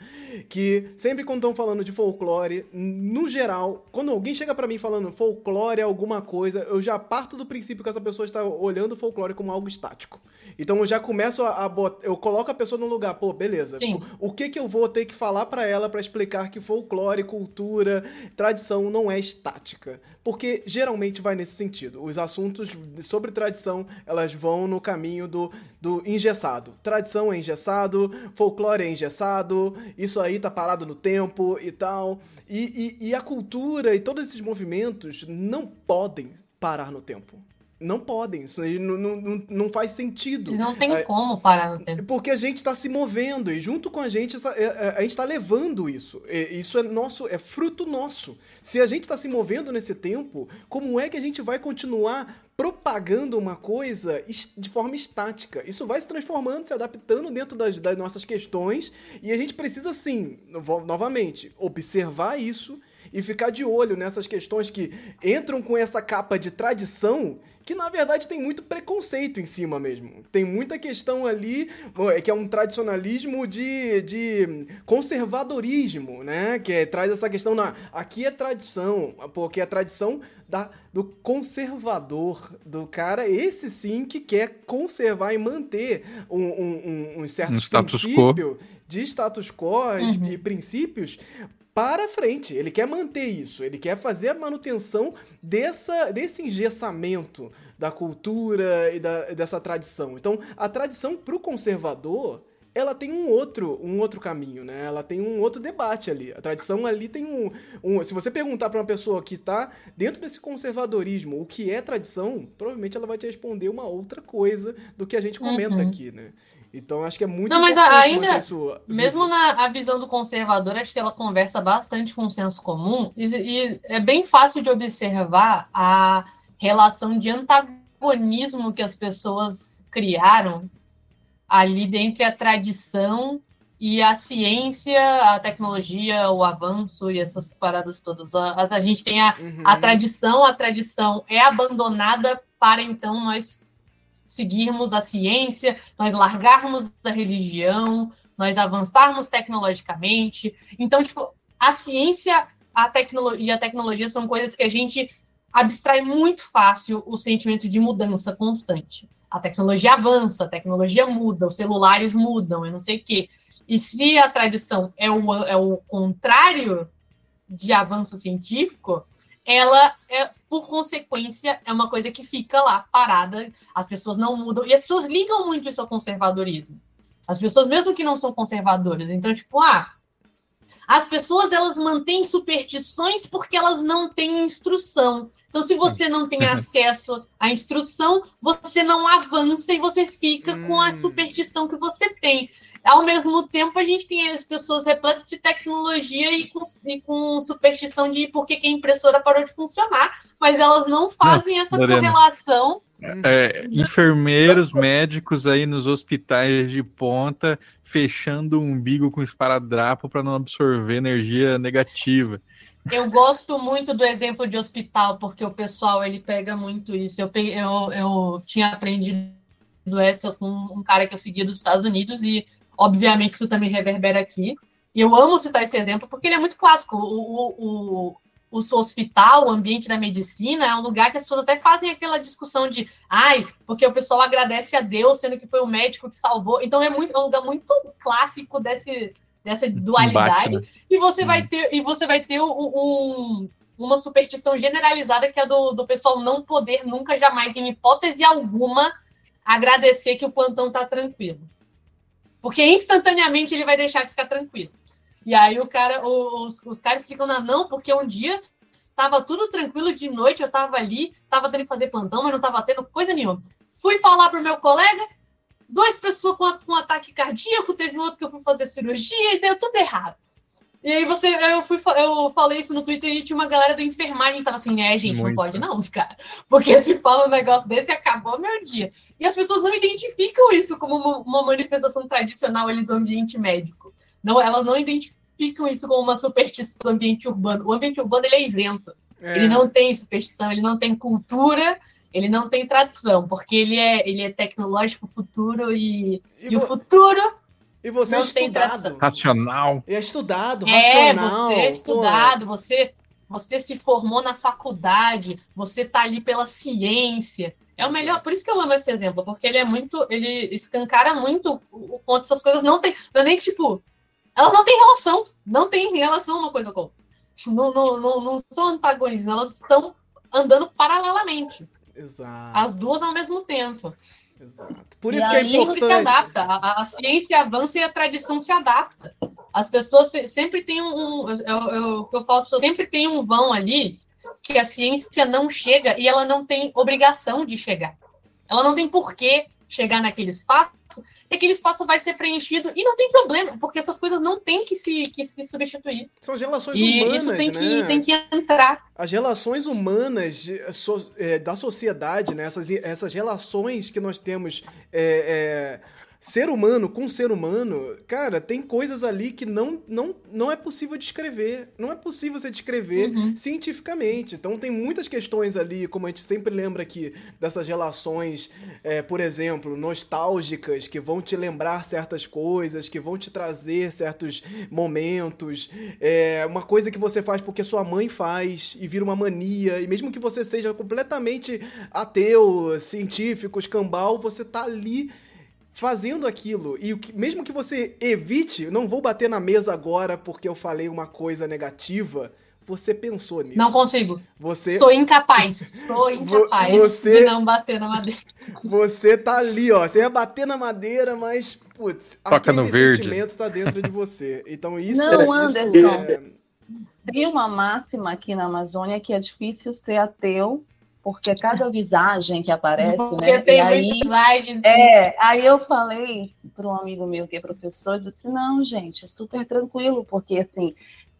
Que sempre quando estão falando de folclore, no geral, quando alguém chega para mim falando folclore é alguma coisa, eu já parto do princípio que essa pessoa está olhando o folclore como algo estático. Então eu já começo a, a botar, eu coloco a pessoa no lugar, pô, beleza. Sim. O que que eu vou ter que falar para ela para explicar que folclore, cultura, tradição não é estática? Porque geralmente vai nesse sentido. Os assuntos sobre tradição, elas vão no caminho do, do engessado. Tradição é engessado, folclore é engessado, isso aí tá parado no tempo e tal. E, e, e a cultura e todos esses movimentos não podem parar no tempo. Não podem, isso não, não, não faz sentido. Não tem é, como parar no tempo. Porque a gente está se movendo e junto com a gente essa, é, é, a gente está levando isso. Isso é nosso, é fruto nosso. Se a gente está se movendo nesse tempo, como é que a gente vai continuar propagando uma coisa de forma estática? Isso vai se transformando, se adaptando dentro das, das nossas questões e a gente precisa sim, novamente, observar isso e ficar de olho nessas questões que entram com essa capa de tradição que na verdade tem muito preconceito em cima mesmo. Tem muita questão ali é que é um tradicionalismo de, de conservadorismo, né? Que é, traz essa questão na aqui é tradição, porque é a tradição da, do conservador, do cara, esse sim que quer conservar e manter um, um, um, um certo um princípio de status quo uhum. e princípios para frente. Ele quer manter isso, ele quer fazer a manutenção dessa, desse engessamento da cultura e da, dessa tradição. Então, a tradição para o conservador ela tem um outro, um outro caminho, né? Ela tem um outro debate ali. A tradição ali tem um. um se você perguntar para uma pessoa que está dentro desse conservadorismo o que é tradição, provavelmente ela vai te responder uma outra coisa do que a gente comenta uhum. aqui, né? Então acho que é muito Não, mas ainda, isso... mesmo na visão do conservador, acho que ela conversa bastante com o senso comum e, e é bem fácil de observar a relação de antagonismo que as pessoas criaram ali entre a tradição e a ciência, a tecnologia, o avanço e essas paradas todas. A, a gente tem a, uhum. a tradição, a tradição é abandonada para então nós seguirmos a ciência, nós largarmos a religião, nós avançarmos tecnologicamente. Então, tipo, a ciência a e a tecnologia são coisas que a gente abstrai muito fácil o sentimento de mudança constante. A tecnologia avança, a tecnologia muda, os celulares mudam, eu não sei o quê. E se a tradição é o, é o contrário de avanço científico, ela, é, por consequência, é uma coisa que fica lá parada, as pessoas não mudam, e as pessoas ligam muito isso ao conservadorismo. As pessoas, mesmo que não são conservadoras, então, tipo, ah, as pessoas elas mantêm superstições porque elas não têm instrução. Então, se você não tem acesso à instrução, você não avança e você fica com a hum. superstição que você tem. Ao mesmo tempo, a gente tem as pessoas repletas de tecnologia e com, e com superstição de por que, a impressora parou de funcionar, mas elas não fazem não, essa Lorena. correlação. É, enfermeiros, médicos aí nos hospitais de ponta fechando o umbigo com esparadrapo para não absorver energia negativa. Eu gosto muito do exemplo de hospital, porque o pessoal ele pega muito isso. Eu, eu, eu tinha aprendido essa com um cara que eu seguia dos Estados Unidos e Obviamente, isso também reverbera aqui. E eu amo citar esse exemplo porque ele é muito clássico. O, o, o, o hospital, o ambiente da medicina, é um lugar que as pessoas até fazem aquela discussão de ai, porque o pessoal agradece a Deus, sendo que foi o médico que salvou. Então é, muito, é um lugar muito clássico desse, dessa dualidade. Né? E você vai uhum. ter, e você vai ter um, uma superstição generalizada que é do, do pessoal não poder nunca, jamais, em hipótese alguma, agradecer que o plantão está tranquilo. Porque instantaneamente ele vai deixar de ficar tranquilo. E aí o cara, os, os caras ficam na não, porque um dia tava tudo tranquilo de noite, eu tava ali, tava tendo que fazer plantão, mas não tava tendo coisa nenhuma. Fui falar pro meu colega, duas pessoas com, com ataque cardíaco, teve outro que eu fui fazer cirurgia e deu tudo errado. E aí você, eu, fui, eu falei isso no Twitter e tinha uma galera da enfermagem que tava assim, é, gente, Muito. não pode não, cara. Porque se fala um negócio desse, acabou meu dia. E as pessoas não identificam isso como uma, uma manifestação tradicional ali do ambiente médico. Não, elas não identificam isso como uma superstição do ambiente urbano. O ambiente urbano, ele é isento. É. Ele não tem superstição, ele não tem cultura, ele não tem tradição, porque ele é, ele é tecnológico, futuro e, e, e o futuro e você não é estudado. Racional. É estudado, é, racional. É, você é estudado, você, você se formou na faculdade, você tá ali pela ciência. É o melhor, por isso que eu amo esse exemplo, porque ele é muito, ele escancara muito o quanto essas coisas não tem, não é nem tipo, elas não têm relação, não tem relação uma coisa com outra. Não, não, não, não são antagonismo, elas estão andando paralelamente. Exato. As duas ao mesmo tempo. Exato. Por isso e que é importante. se adapta. A, a, ciência avança e a tradição se adapta. As pessoas sempre têm um. um eu, eu, eu falo, sempre tem um vão ali que a ciência não chega e ela não tem obrigação de chegar. Ela não tem porquê chegar naquele espaço e aquele espaço vai ser preenchido e não tem problema, porque essas coisas não têm que se, que se substituir. São as relações e humanas, isso tem, né? que, tem que entrar. As relações humanas so, é, da sociedade, né? essas, essas relações que nós temos é, é ser humano com ser humano, cara, tem coisas ali que não, não, não é possível descrever. Não é possível você descrever uhum. cientificamente. Então tem muitas questões ali, como a gente sempre lembra aqui, dessas relações, é, por exemplo, nostálgicas, que vão te lembrar certas coisas, que vão te trazer certos momentos. É uma coisa que você faz porque sua mãe faz e vira uma mania. E mesmo que você seja completamente ateu, científico, escambau, você tá ali fazendo aquilo. E mesmo que você evite, não vou bater na mesa agora porque eu falei uma coisa negativa. Você pensou nisso. Não consigo. Você Sou incapaz. Sou incapaz você... de não bater na madeira. Você tá ali, ó. Você ia bater na madeira, mas, putz, Toca aquele no verde. sentimento tá dentro de você. Então isso Não, é, Anderson. É... Tem uma máxima aqui na Amazônia que é difícil ser ateu porque cada visagem que aparece, porque né? Tem e aí, visagem. É, aí eu falei para um amigo meu que é professor, eu disse, não, gente, é super tranquilo, porque assim,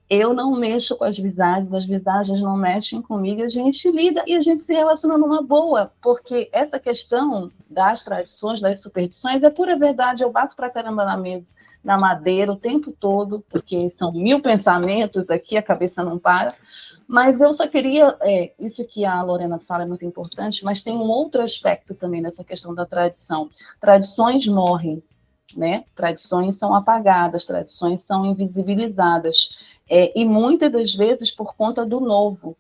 eu não mexo com as visagens, as visagens não mexem comigo, a gente lida e a gente se relaciona numa boa, porque essa questão das tradições, das superstições, é pura verdade, eu bato pra caramba na mesa, na madeira o tempo todo, porque são mil pensamentos aqui, a cabeça não para, mas eu só queria, é, isso que a Lorena fala é muito importante, mas tem um outro aspecto também nessa questão da tradição. Tradições morrem, né? Tradições são apagadas, tradições são invisibilizadas. É, e muitas das vezes por conta do novo,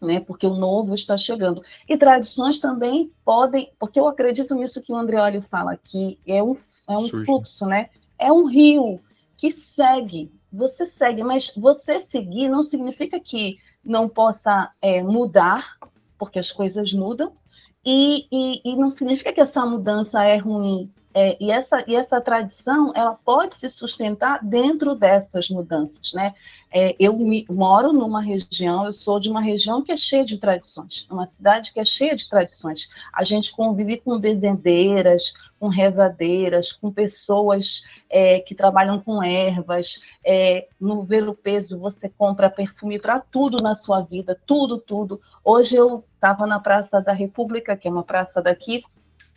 né? Porque o novo está chegando. E tradições também podem, porque eu acredito nisso que o Andreoli fala aqui, é um, é um fluxo, né? É um rio que segue, você segue, mas você seguir não significa que não possa é, mudar, porque as coisas mudam, e, e, e, não significa que essa mudança é ruim. É, e, essa, e essa tradição, ela pode se sustentar dentro dessas mudanças, né? É, eu me, moro numa região, eu sou de uma região que é cheia de tradições, uma cidade que é cheia de tradições. A gente convive com benzendeiras, com rezadeiras, com pessoas é, que trabalham com ervas. É, no Ver o Peso, você compra perfume para tudo na sua vida, tudo, tudo. Hoje eu estava na Praça da República, que é uma praça daqui,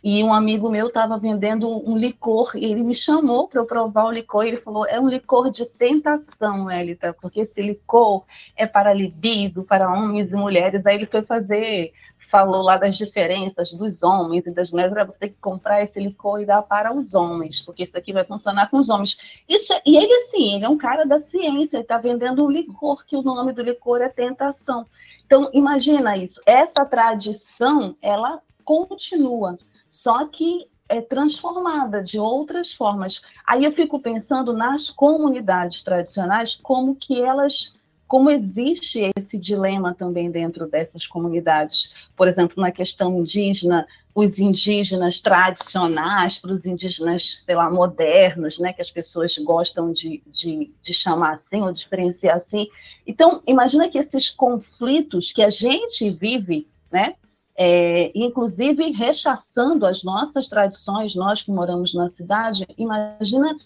e um amigo meu estava vendendo um licor, e ele me chamou para eu provar o licor, e ele falou, é um licor de tentação, Elita, porque esse licor é para libido, para homens e mulheres. Aí ele foi fazer, falou lá das diferenças dos homens e das mulheres, você tem que comprar esse licor e dar para os homens, porque isso aqui vai funcionar com os homens. Isso, e ele, assim, ele é um cara da ciência, ele está vendendo um licor, que o nome do licor é tentação. Então, imagina isso, essa tradição, ela continua só que é transformada de outras formas. Aí eu fico pensando nas comunidades tradicionais, como que elas, como existe esse dilema também dentro dessas comunidades. Por exemplo, na questão indígena, os indígenas tradicionais para os indígenas, sei lá, modernos, né, que as pessoas gostam de, de, de chamar assim, ou diferenciar assim. Então, imagina que esses conflitos que a gente vive, né, é, inclusive rechaçando as nossas tradições, nós que moramos na cidade, imagina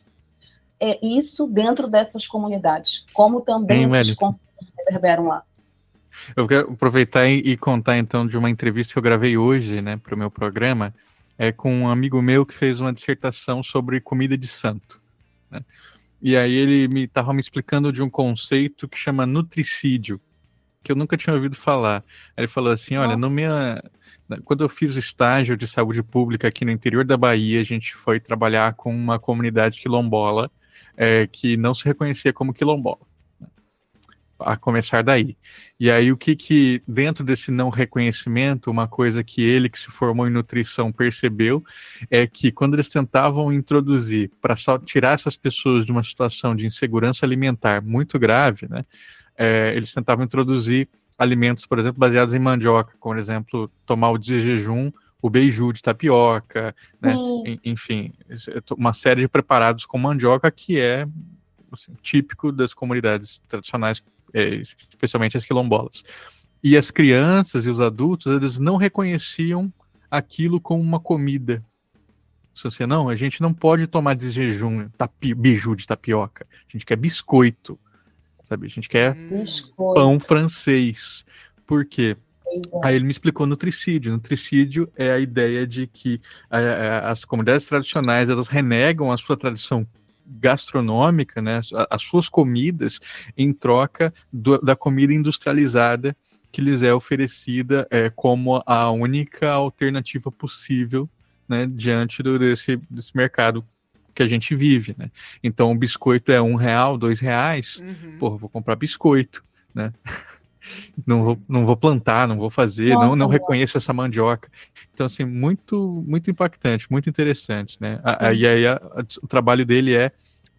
é, isso dentro dessas comunidades, como também Bem, esses reverberam lá. Eu quero aproveitar e, contar então de uma entrevista que eu gravei hoje, né, para o meu programa, é com um amigo meu que fez uma dissertação sobre comida de santo. Né? E aí ele me estava me explicando de um conceito que chama nutricídio, que eu nunca tinha ouvido falar. Ele falou assim: olha, no minha, quando eu fiz o estágio de saúde pública aqui no interior da Bahia, a gente foi trabalhar com uma comunidade quilombola é, que não se reconhecia como quilombola. Né, a começar daí. E aí, o que que, dentro desse não reconhecimento, uma coisa que ele, que se formou em nutrição, percebeu é que quando eles tentavam introduzir, para tirar essas pessoas de uma situação de insegurança alimentar muito grave, né, é, eles tentavam introduzir alimentos, por exemplo, baseados em mandioca, como, por exemplo, tomar o de jejum, o beiju de tapioca, né? Enfim, uma série de preparados com mandioca que é assim, típico das comunidades tradicionais, é, especialmente as quilombolas. E as crianças e os adultos, eles não reconheciam aquilo como uma comida. Se você não, a gente não pode tomar de jejum tapi, beiju de tapioca. A gente quer biscoito sabe? A gente quer Biscoito. pão francês. Por quê? É. Aí ele me explicou nutricídio. Nutricídio é a ideia de que é, é, as comunidades tradicionais elas renegam a sua tradição gastronômica, né, as suas comidas, em troca do, da comida industrializada que lhes é oferecida é, como a única alternativa possível né, diante do, desse, desse mercado que a gente vive, né? Então o biscoito é um real, dois reais, uhum. porra, vou comprar biscoito, né? não vou, não vou plantar, não vou fazer, não, não reconheço essa mandioca. Então, assim, muito, muito impactante, muito interessante, né? A, e aí a, a, o trabalho dele é,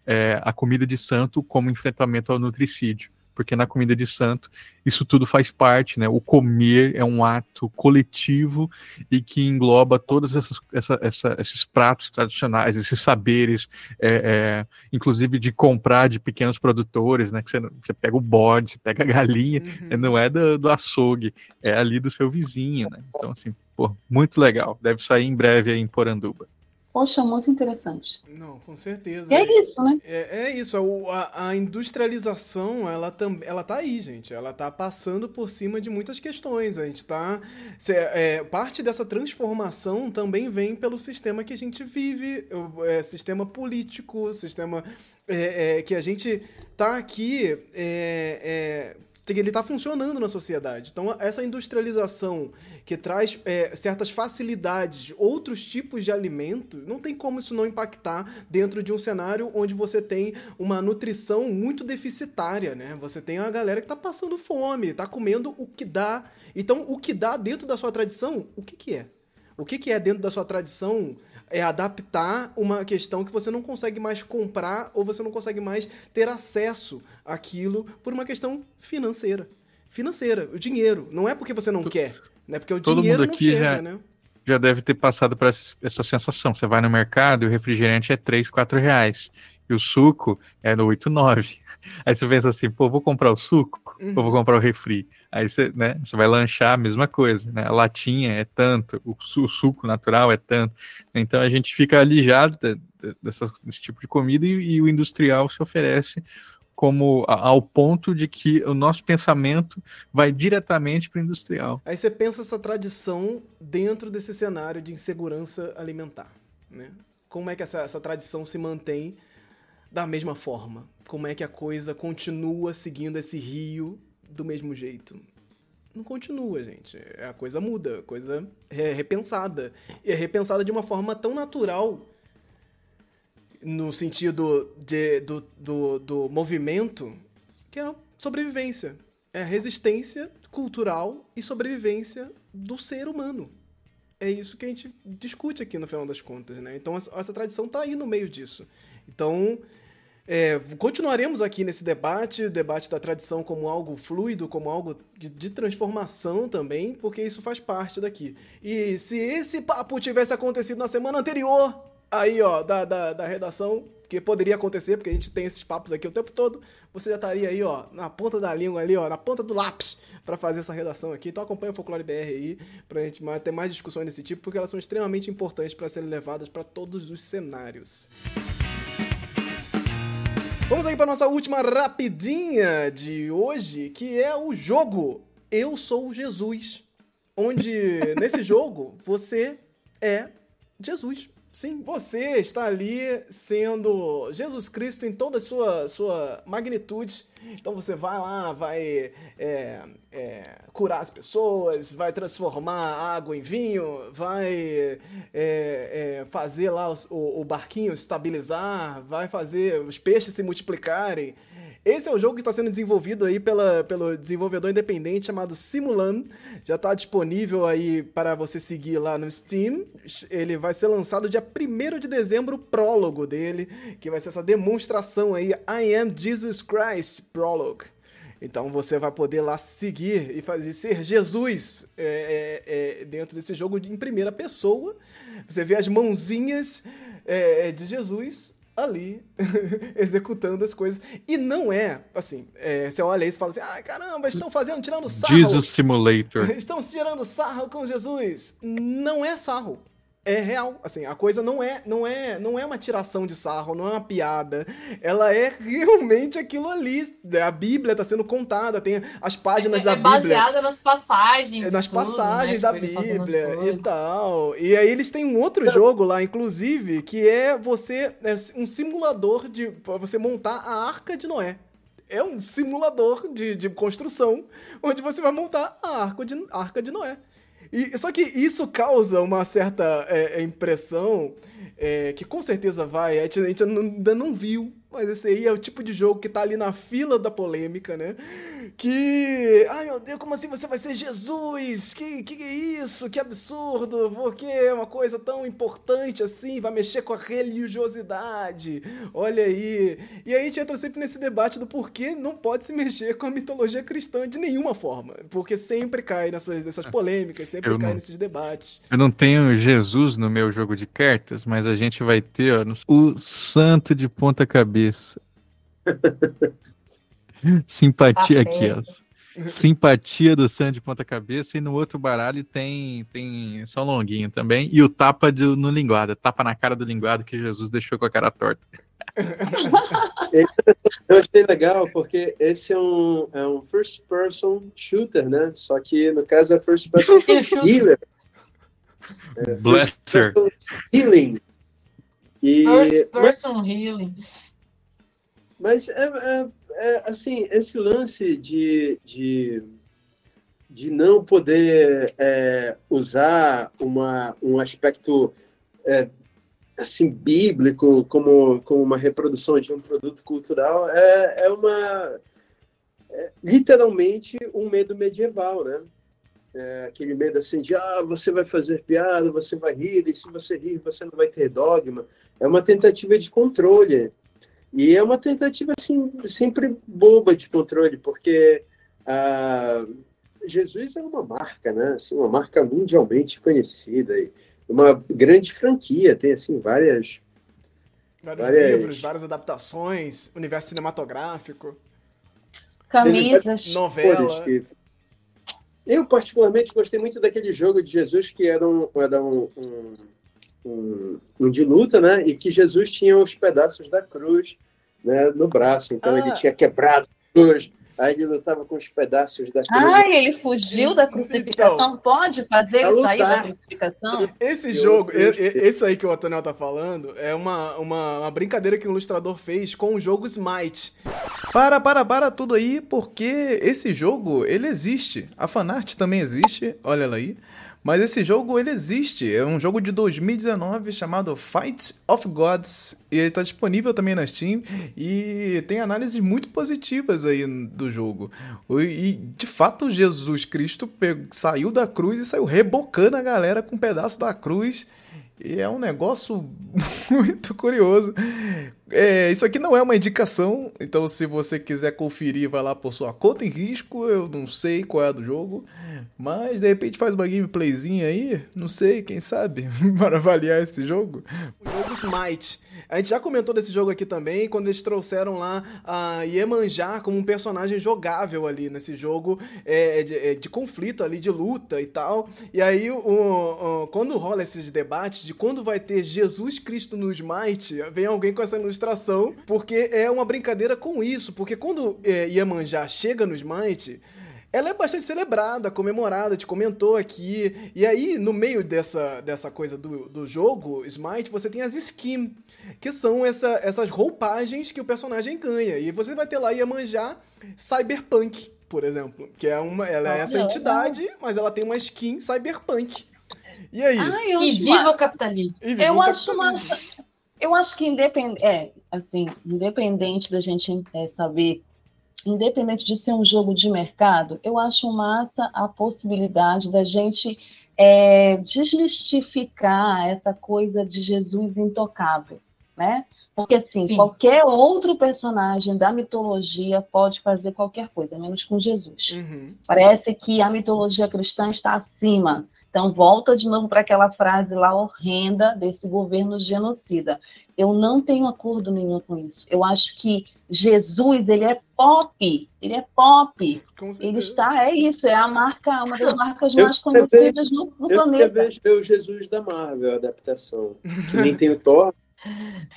é a comida de santo como enfrentamento ao nutricídio porque na comida de santo isso tudo faz parte, né? O comer é um ato coletivo e que engloba todos essas, essa, essa, esses pratos tradicionais, esses saberes, é, é, inclusive de comprar de pequenos produtores, né? Que você, você pega o bode, você pega a galinha, uhum. não é do, do açougue, é ali do seu vizinho, né? Então, assim, pô, muito legal. Deve sair em breve aí em Poranduba. Poxa, muito interessante. Não, com certeza. E é isso, né? É, é isso. A, a, industrialização, ela, tam, ela tá aí, gente. Ela tá passando por cima de muitas questões. A gente tá. É, parte dessa transformação também vem pelo sistema que a gente vive, é, sistema político, sistema é, é, que a gente tá aqui é, ele está funcionando na sociedade. Então, essa industrialização que traz é, certas facilidades, outros tipos de alimento, não tem como isso não impactar dentro de um cenário onde você tem uma nutrição muito deficitária, né? Você tem a galera que está passando fome, está comendo o que dá. Então, o que dá dentro da sua tradição, o que, que é? O que, que é dentro da sua tradição é adaptar uma questão que você não consegue mais comprar ou você não consegue mais ter acesso àquilo por uma questão financeira. financeira, o dinheiro. Não é porque você não quer, né? Porque o Todo dinheiro mundo aqui chega, já, né? já deve ter passado por essa, essa sensação. Você vai no mercado e o refrigerante é 3, 4 reais. E o suco é no 8, 9. Aí você pensa assim, pô, vou comprar o suco uhum. ou vou comprar o refri? Aí você, né, você vai lanchar a mesma coisa, né? A latinha é tanto, o, o suco natural é tanto. Então a gente fica alijado dessa, desse tipo de comida e, e o industrial se oferece como ao ponto de que o nosso pensamento vai diretamente para o industrial. Aí você pensa essa tradição dentro desse cenário de insegurança alimentar, né? Como é que essa, essa tradição se mantém da mesma forma? Como é que a coisa continua seguindo esse rio do mesmo jeito? Não continua, gente. A coisa muda, a coisa é repensada. E é repensada de uma forma tão natural no sentido de, do, do, do movimento, que é a sobrevivência. É a resistência cultural e sobrevivência do ser humano. É isso que a gente discute aqui no final das contas, né? Então essa, essa tradição está aí no meio disso. Então é, continuaremos aqui nesse debate, debate da tradição como algo fluido, como algo de, de, transformação também, porque isso faz parte daqui. E se esse papo tivesse acontecido na semana anterior, aí, ó, da, da, da redação, que poderia acontecer, porque a gente tem esses papos aqui o tempo todo, você já estaria aí, ó, na ponta da língua ali, ó, na ponta do lápis, para fazer essa redação aqui. Então acompanha o Folclore BR aí, pra gente ter mais discussões desse tipo, porque elas são extremamente importantes para serem levadas para todos os cenários. Vamos aí para nossa última rapidinha de hoje, que é o jogo Eu Sou Jesus. Onde nesse jogo você é Jesus. Sim, você está ali sendo Jesus Cristo em toda a sua, sua magnitude. Então você vai lá, vai é, é, curar as pessoas, vai transformar água em vinho, vai é, é fazer lá o, o barquinho estabilizar, vai fazer os peixes se multiplicarem. Esse é o jogo que está sendo desenvolvido aí pela, pelo desenvolvedor independente chamado Simulan. Já está disponível aí para você seguir lá no Steam. Ele vai ser lançado dia 1 de dezembro, o prólogo dele, que vai ser essa demonstração aí, I Am Jesus Christ Prologue. Então você vai poder lá seguir e fazer ser Jesus é, é, é, dentro desse jogo em primeira pessoa. Você vê as mãozinhas é, de Jesus ali executando as coisas. E não é, assim, é, você olha isso e fala assim, ai ah, caramba, estão fazendo, tirando sarro. Jesus Simulator. Estão tirando sarro com Jesus. Não é sarro é real. Assim, a coisa não é, não é, não é uma tiração de sarro, não é uma piada. Ela é realmente aquilo ali. A Bíblia está sendo contada, tem as páginas é, da é Bíblia. É baseada nas passagens. Nas tudo, passagens né? da tipo, Bíblia e tal. E aí eles têm um outro jogo lá, inclusive, que é você é um simulador de pra você montar a Arca de Noé é um simulador de, de construção onde você vai montar a arca de, a arca de Noé. E, só que isso causa uma certa é, é, impressão é, que com certeza vai, a gente, a gente ainda não viu, mas esse aí é o tipo de jogo que tá ali na fila da polêmica, né? Que. Ai meu Deus, como assim você vai ser Jesus? Que que, é isso? Que absurdo! Porque é uma coisa tão importante assim, vai mexer com a religiosidade. Olha aí. E aí a gente entra sempre nesse debate do porquê não pode se mexer com a mitologia cristã de nenhuma forma. Porque sempre cai nessas, nessas polêmicas, sempre eu cai não, nesses debates. Eu não tenho Jesus no meu jogo de cartas, mas a gente vai ter ó, o santo de ponta cabeça. Simpatia tá aqui, ó. Simpatia do Sandy ponta cabeça e no outro baralho tem tem só longuinho também e o tapa do, no linguado, tapa na cara do linguado que Jesus deixou com a cara torta. Eu achei legal porque esse é um, é um first person shooter, né? Só que no caso é first person healer. É, Blaster. Healing. E, first person mas, healing. Mas é, é é, assim, esse lance de, de, de não poder é, usar uma, um aspecto é, assim bíblico como, como uma reprodução de um produto cultural é, é uma é, literalmente um medo medieval, né? É, aquele medo assim de ah, você vai fazer piada, você vai rir, e se você rir, você não vai ter dogma. É uma tentativa de controle e é uma tentativa assim, sempre boba de controle, porque ah, Jesus é uma marca, né? Assim, uma marca mundialmente conhecida e uma grande franquia, tem assim várias vários várias... livros, várias adaptações, universo cinematográfico, camisas, novela. Que... Eu particularmente gostei muito daquele jogo de Jesus que era um, era um, um, um, um de luta, né? E que Jesus tinha os pedaços da cruz né, no braço, então ah. ele tinha quebrado a cruz Aí ele lutava com os pedaços da cruz. Ah, ele fugiu da crucificação. Então, Pode fazer ele sair da crucificação? Esse jogo, esse aí que o Antônio tá falando, é uma, uma, uma, brincadeira que o ilustrador fez com o jogo Smite. Para, para, para tudo aí, porque esse jogo, ele existe. A fanart também existe, olha ela aí. Mas esse jogo ele existe, é um jogo de 2019 chamado Fight of Gods. E ele está disponível também na Steam. E tem análises muito positivas aí do jogo. E de fato Jesus Cristo saiu da cruz e saiu rebocando a galera com um pedaço da cruz e é um negócio muito curioso. É, isso aqui não é uma indicação, então se você quiser conferir, vai lá por sua conta em risco. Eu não sei qual é a do jogo, mas de repente faz uma gameplayzinha aí, não sei, quem sabe, para avaliar esse jogo. O jogo Smite. A gente já comentou desse jogo aqui também, quando eles trouxeram lá a Iemanjá como um personagem jogável ali nesse jogo é, de, é, de, conflito ali, de luta e tal. E aí, o, o, quando rola esses debates de quando vai ter Jesus Cristo no Smite, vem alguém com essa ilustração, porque é uma brincadeira com isso. Porque quando é, Iemanjá chega no Smite, ela é bastante celebrada, comemorada, te comentou aqui. E aí, no meio dessa, dessa coisa do, do jogo, Smite, você tem as skins, que são essa, essas roupagens que o personagem ganha. E você vai ter lá Iemanjá Cyberpunk, por exemplo. Que é uma. Ela é essa entidade, mas ela tem uma skin cyberpunk. E aí? Ai, e viva o capitalismo. Viva eu o acho capitalismo. uma. Eu acho que independente, é, assim, independente da gente é, saber independente de ser um jogo de mercado, eu acho massa a possibilidade da gente é, desmistificar essa coisa de Jesus intocável, né? Porque, assim, Sim. qualquer outro personagem da mitologia pode fazer qualquer coisa, menos com Jesus. Uhum. Parece que a mitologia cristã está acima. Então, volta de novo para aquela frase lá horrenda desse governo genocida. Eu não tenho acordo nenhum com isso. Eu acho que Jesus, ele é pop, ele é pop. Ele está, é isso, é a marca, uma das marcas mais conhecidas no, no eu planeta. Eu vejo o Jesus da Marvel, a adaptação. Que nem tem o Thor.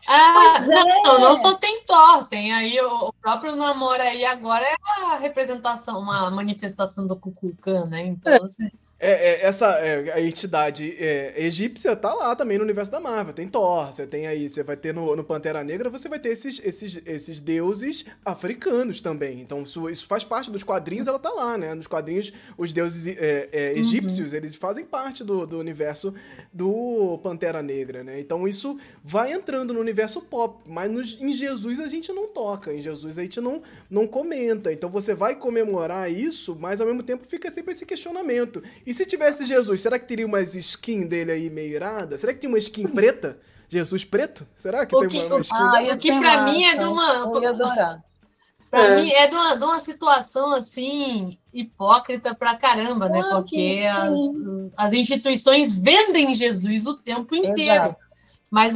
Ah, é. não, não só tem Thor, tem aí o, o próprio namoro aí agora é a representação, uma manifestação do Kukulkan, né? Então, é. assim... É, é, essa é, a entidade é, egípcia tá lá também no universo da Marvel. Tem Thor, você tem aí, você vai ter no, no Pantera Negra, você vai ter esses, esses, esses deuses africanos também. Então, isso, isso faz parte dos quadrinhos, ela tá lá, né? Nos quadrinhos, os deuses é, é, egípcios, uhum. eles fazem parte do, do universo do Pantera Negra, né? Então, isso vai entrando no universo pop, mas nos, em Jesus a gente não toca, em Jesus a gente não, não comenta. Então, você vai comemorar isso, mas ao mesmo tempo fica sempre esse questionamento. E se tivesse Jesus, será que teria umas skin dele aí meio irada? Será que tinha uma skin preta? Jesus preto? Será que o tem que, uma, uma skin? Ah, o que pra mim é de uma. Eu ia adorar. Pra é. mim é de uma, de uma situação assim hipócrita pra caramba, né? Ah, Porque as, as instituições vendem Jesus o tempo inteiro. Exato. Mas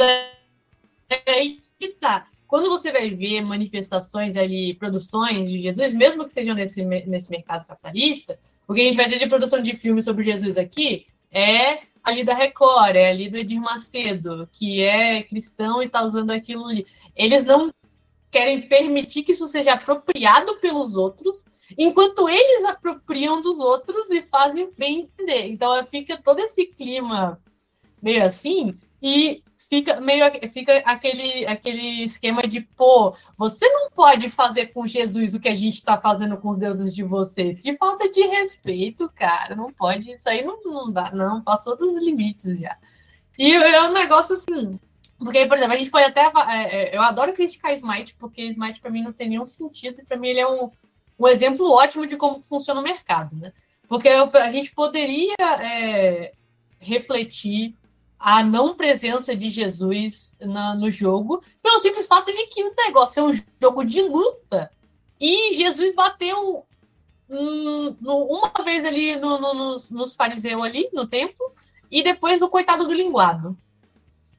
aí que tá. Quando você vai ver manifestações ali, produções de Jesus, mesmo que sejam nesse, nesse mercado capitalista, o que a gente vai ter de produção de filme sobre Jesus aqui é ali da Record, é ali do Edir Macedo, que é cristão e está usando aquilo ali. Eles não querem permitir que isso seja apropriado pelos outros, enquanto eles apropriam dos outros e fazem bem entender. Então fica todo esse clima meio assim, e fica meio fica aquele, aquele esquema de, pô, você não pode fazer com Jesus o que a gente está fazendo com os deuses de vocês. Que falta de respeito, cara. Não pode, isso aí não, não dá, não. Passou dos limites já. E é um negócio assim. Porque, por exemplo, a gente pode até. É, é eu adoro criticar Smite, porque Smite para mim não tem nenhum sentido. Para mim, ele é um, um exemplo ótimo de como funciona o mercado, né? Porque a gente poderia é, refletir a não presença de Jesus na, no jogo, pelo simples fato de que o negócio é um jogo de luta e Jesus bateu no, uma vez ali no, no, nos, nos fariseus ali, no templo, e depois o coitado do linguado.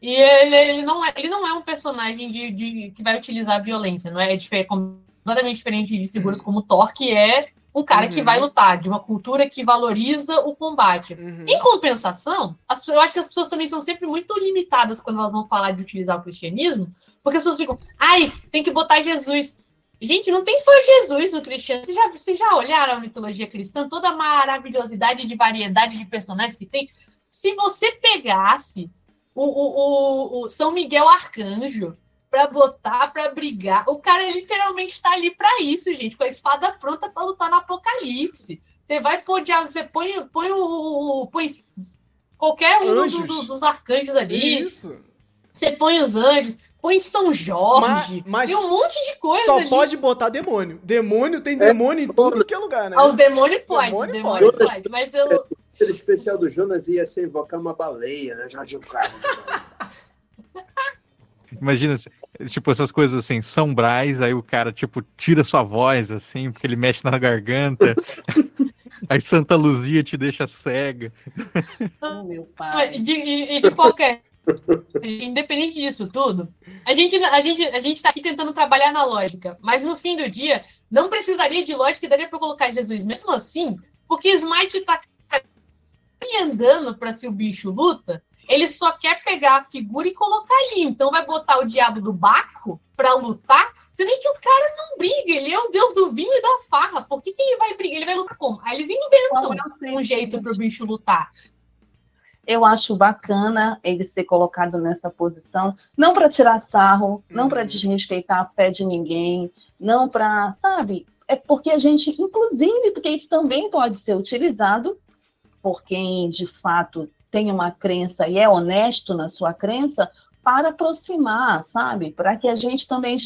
E ele, ele, não, é, ele não é um personagem de, de que vai utilizar violência, não é? É diferente, completamente diferente de figuras como Thor, que é um cara uhum. que vai lutar, de uma cultura que valoriza o combate. Uhum. Em compensação, as, eu acho que as pessoas também são sempre muito limitadas quando elas vão falar de utilizar o cristianismo, porque as pessoas ficam, ai, tem que botar Jesus. Gente, não tem só Jesus no cristianismo. Vocês já, vocês já olharam a mitologia cristã? Toda a maravilhosidade de variedade de personagens que tem. Se você pegasse o, o, o, o São Miguel Arcanjo para botar, para brigar. O cara literalmente está ali para isso, gente, com a espada pronta para lutar no apocalipse. Você vai pôr você põe, põe o. Põe qualquer um do, do, dos arcanjos ali. Isso. Você põe os anjos, põe São Jorge, mas, mas tem um monte de coisa. Só ali. pode botar demônio. Demônio tem demônio é, em tudo que é lugar, né? Os demônios pode, demônio, demônio pode. pode. Mas eu. O especial do Jonas ia ser invocar uma baleia, né? Jorge Carlos. Imagina, tipo, essas coisas assim, São Brás, aí o cara, tipo, tira sua voz, assim, porque ele mexe na garganta. aí Santa Luzia te deixa cega. Oh, meu pai. De, de, de qualquer. Independente disso tudo, a gente, a, gente, a gente tá aqui tentando trabalhar na lógica, mas no fim do dia, não precisaria de lógica e daria para colocar Jesus mesmo assim, porque Smite tá andando para se o bicho luta, ele só quer pegar a figura e colocar ali. Então vai botar o diabo do Baco para lutar, sendo que o cara não briga, ele é o deus do vinho e da farra. Por que, que ele vai brigar? Ele vai lutar como? Aí eles inventam um jeito para o bicho lutar. Eu acho bacana ele ser colocado nessa posição, não para tirar sarro, não para uhum. desrespeitar a fé de ninguém, não para, sabe? É porque a gente, inclusive, porque isso também pode ser utilizado por quem de fato tem uma crença e é honesto na sua crença, para aproximar, sabe? Para que a gente também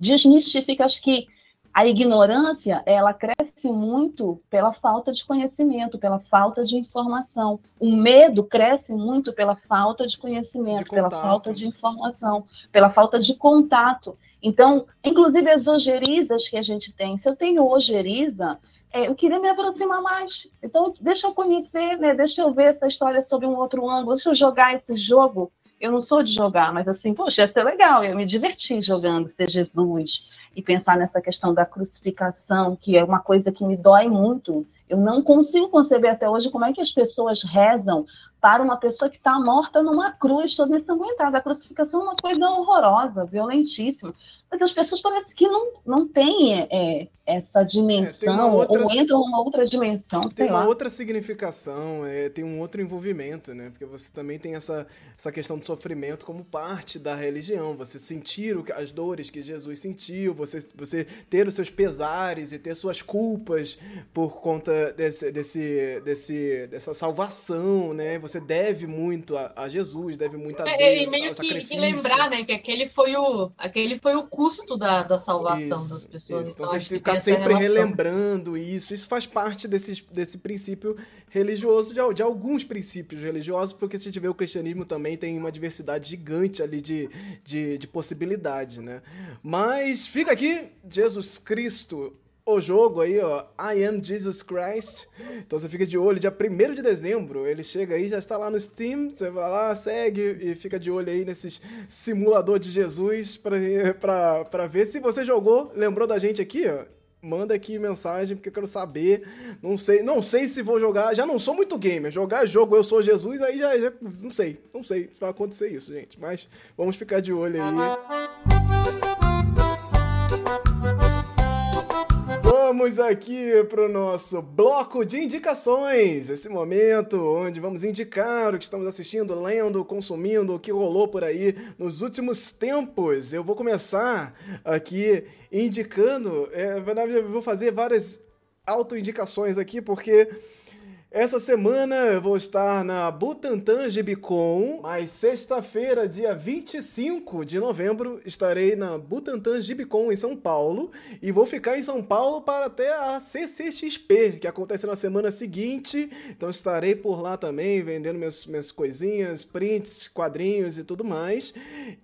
desmistifique. Acho que a ignorância, ela cresce muito pela falta de conhecimento, pela falta de informação. O medo cresce muito pela falta de conhecimento, de pela falta de informação, pela falta de contato. Então, inclusive as ogerizas que a gente tem. Se eu tenho ojeriza, é, eu queria me aproximar mais. Então, deixa eu conhecer, né? deixa eu ver essa história sob um outro ângulo, deixa eu jogar esse jogo. Eu não sou de jogar, mas assim, poxa, ia ser legal, eu me diverti jogando ser Jesus e pensar nessa questão da crucificação, que é uma coisa que me dói muito. Eu não consigo conceber até hoje como é que as pessoas rezam para uma pessoa que está morta numa cruz, toda ensanguentada. A crucificação é uma coisa horrorosa, violentíssima mas as pessoas parecem que não, não têm é, essa dimensão, é, outra, ou entram numa outra dimensão, tem uma lá. outra significação, é, tem um outro envolvimento, né? Porque você também tem essa, essa questão do sofrimento como parte da religião, você sentir o, as dores que Jesus sentiu, você, você ter os seus pesares e ter suas culpas por conta desse, desse, desse, dessa salvação, né? Você deve muito a, a Jesus, deve muito a é, Deus. É, e meio que, que, lembrar, né, que aquele foi o, aquele foi o custo da, da salvação isso, das pessoas. Isso. Então, então você ficar sempre relembrando isso. Isso faz parte desse, desse princípio religioso, de, de alguns princípios religiosos, porque se a gente vê o cristianismo também tem uma diversidade gigante ali de, de, de possibilidade, né? Mas fica aqui, Jesus Cristo, o jogo aí, ó, I Am Jesus Christ. Então você fica de olho, dia 1 de dezembro, ele chega aí, já está lá no Steam, você vai lá, segue e fica de olho aí nesses simulador de Jesus para ver se você jogou, lembrou da gente aqui, ó. Manda aqui mensagem, porque eu quero saber. Não sei, não sei se vou jogar. Já não sou muito gamer. Jogar jogo Eu Sou Jesus, aí já, já não sei. Não sei se vai acontecer isso, gente. Mas vamos ficar de olho aí. Vamos aqui para o nosso bloco de indicações. Esse momento onde vamos indicar o que estamos assistindo, lendo, consumindo, o que rolou por aí nos últimos tempos. Eu vou começar aqui indicando. É, na verdade, eu vou fazer várias autoindicações aqui, porque Essa semana eu vou estar na Butantan Gibicon, mas sexta-feira, dia 25 de novembro, estarei na Butantan Gibicon em São Paulo e vou ficar em São Paulo para até a CCXP, que acontece na semana seguinte. Então estarei por lá também, vendendo minhas, minhas coisinhas, prints, quadrinhos e tudo mais.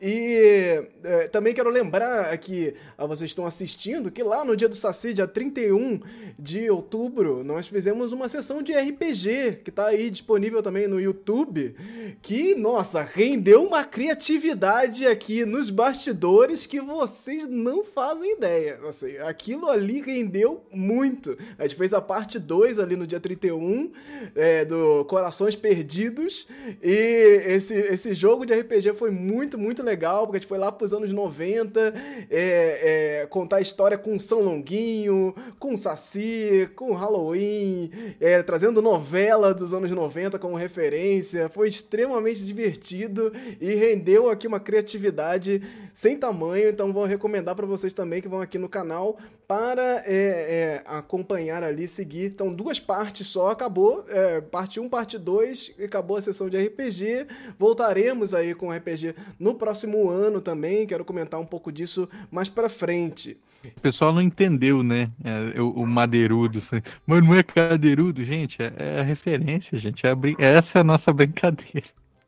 E é, também quero lembrar que a vocês estão assistindo que lá no dia do Saci, dia 31 de outubro, nós fizemos uma sessão de RPG RPG, que tá aí disponível também no YouTube, que, nossa, rendeu uma criatividade aqui nos bastidores que vocês não fazem ideia. Assim, aquilo ali rendeu muito. A gente fez a parte 2 ali no dia 31, é, do Corações Perdidos, e esse, esse jogo de RPG foi muito, muito legal, porque a gente foi lá pros anos 90, é, é, contar a história com São Longuinho, com Saci, com Halloween, é, trazendo novela dos anos 90 como referência. Foi extremamente divertido e rendeu aqui uma criatividade sem tamanho. Então vou recomendar para vocês também que vão aqui no canal para é, é, acompanhar ali, seguir. Então, duas partes só, acabou. É, parte 1, parte 2, acabou a sessão de RPG. Voltaremos aí com RPG no próximo ano também. Quero comentar um pouco disso mais para frente. O pessoal não entendeu, né? É, o, o madeirudo. Mas não é cadeirudo, gente. É, é a referência, gente. É a brin... Essa é a nossa brincadeira.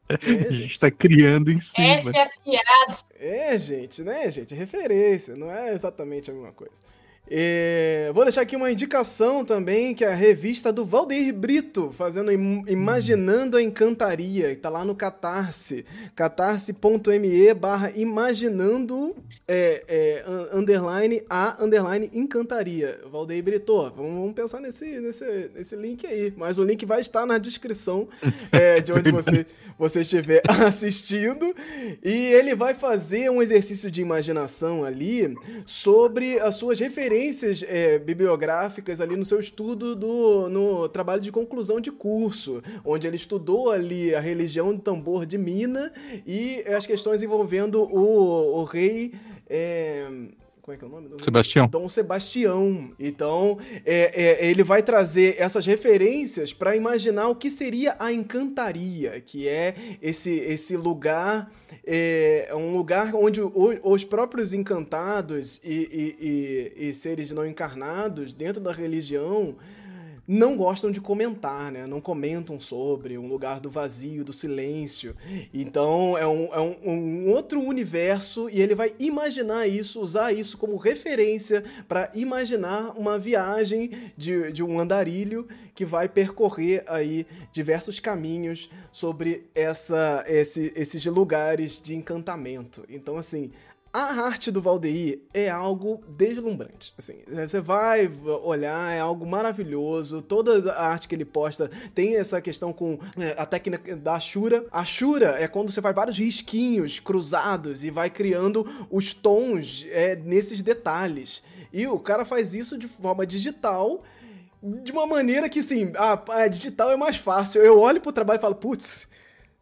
É, a gente está criando em cima. Essa é a piada. É, gente, né, gente? Referência, não é exatamente a mesma coisa. É, vou deixar aqui uma indicação também, que é a revista do Valdeir Brito, fazendo Imaginando a Encantaria, que tá lá no Catarse, catarse.me barra imaginando é, é, underline a underline encantaria. Valdeir Brito, vamos, vamos, pensar nesse, nesse, nesse link aí, mas o link vai estar na descrição é, de onde você, você estiver assistindo, e ele vai fazer um exercício de imaginação ali sobre as suas referências referências é, bibliográficas ali no seu estudo do, no trabalho de conclusão de curso, onde ele estudou ali a religião do tambor de Mina e as questões envolvendo o, o rei. É, como é que é o nome? Sebastião. Dom Sebastião. Então, é, é, ele vai trazer essas referências para imaginar o que seria a encantaria, que é esse, esse lugar, é, um lugar onde o, os próprios encantados e, e, e, e seres não encarnados dentro da religião não gostam de comentar, né? Não comentam sobre um lugar do vazio, do silêncio. Então é um, é um, um outro universo e ele vai imaginar isso, usar isso como referência para imaginar uma viagem de, de um andarilho que vai percorrer aí diversos caminhos sobre essa, esse, esses lugares de encantamento. Então, assim, a arte do Valdeir é algo deslumbrante. Assim, você vai olhar, é algo maravilhoso. Toda a arte que ele posta tem essa questão com é, a técnica da Shura. A Shura é quando você faz vários risquinhos cruzados e vai criando os tons é, nesses detalhes. E o cara faz isso de forma digital de uma maneira que, assim, a, a digital é mais fácil. Eu olho pro trabalho e falo, putz,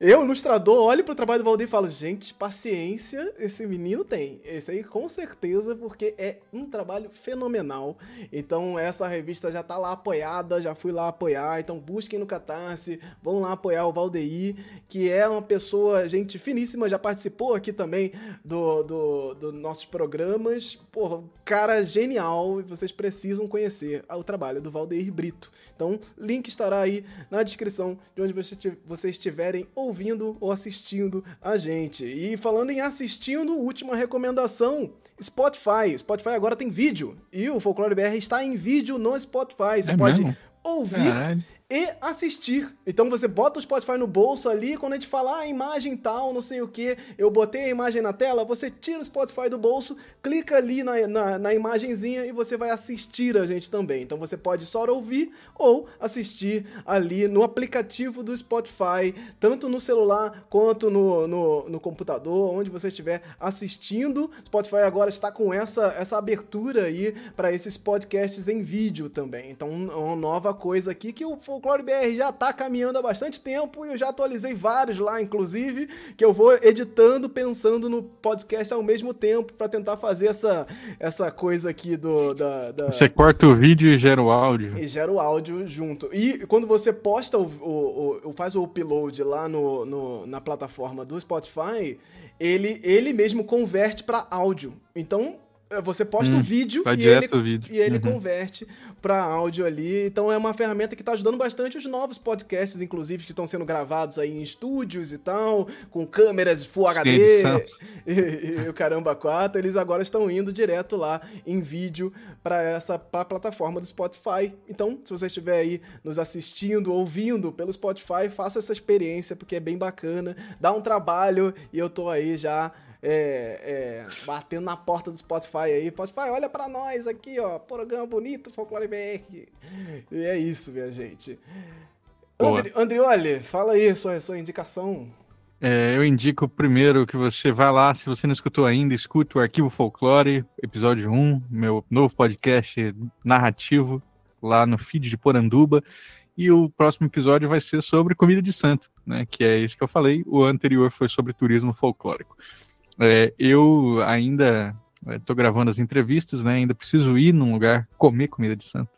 eu, ilustrador, olho pro trabalho do Valdir e falo, gente, paciência esse menino tem. Esse aí com certeza, porque é um trabalho fenomenal. Então essa revista já tá lá apoiada, já fui lá apoiar. Então busquem no Catarse, vão lá apoiar o Valdeir, que é uma pessoa, gente finíssima, já participou aqui também do, do, do nossos programas. Porra, cara genial, vocês precisam conhecer o trabalho do Valdeir Brito. Então, link estará aí na descrição de onde vocês estiverem ouvindo ou assistindo a gente. E falando em assistindo, última recomendação: Spotify. Spotify agora tem vídeo. E o Folclore BR está em vídeo no Spotify. Você é pode mesmo? ouvir. Caralho e assistir. Então você bota o Spotify no bolso ali, quando a gente falar ah, imagem tal, não sei o que, eu botei a imagem na tela, você tira o Spotify do bolso, clica ali na, na, na imagenzinha e você vai assistir a gente também. Então você pode só ouvir ou assistir ali no aplicativo do Spotify, tanto no celular quanto no, no, no computador, onde você estiver assistindo. Spotify agora está com essa, essa abertura aí para esses podcasts em vídeo também. Então, uma nova coisa aqui que o Folclore BR já tá caminhando há bastante tempo e eu já atualizei vários lá, inclusive, que eu vou editando, pensando no podcast ao mesmo tempo para tentar fazer essa, essa coisa aqui do. Da, da... Você corta o vídeo e gera o áudio. E gera o áudio junto. E quando você posta o, o, o faz o upload lá no, no, na plataforma do Spotify, ele, ele mesmo converte para áudio. Então, você posta hum, o vídeo, e ele, vídeo e ele uhum. converte para áudio ali. Então é uma ferramenta que está ajudando bastante os novos podcasts, inclusive, que estão sendo gravados aí em estúdios e tal, com câmeras Full HD e, e, o caramba 4. Eles agora estão indo direto lá em vídeo para essa pra plataforma do Spotify. Então, se você estiver aí nos assistindo, ouvindo pelo Spotify, faça essa experiência, porque é bem bacana. Dá um trabalho e eu tô aí já é, é, batendo na porta do Spotify aí. Spotify, olha para nós aqui, ó. Programa bonito, Folclore BR. E é isso, minha gente. Andri, Andrioli, fala aí sua, sua indicação. É, eu indico primeiro que você vá lá, se você não escutou ainda, escute o Arquivo Folclore, episódio 1, meu novo podcast narrativo, lá no feed de Poranduba. E o próximo episódio vai ser sobre comida de santo, né? Que é isso que eu falei. O anterior foi sobre turismo folclórico. É, eu ainda estou é, gravando as entrevistas, né? Ainda preciso ir num lugar comer comida de santo.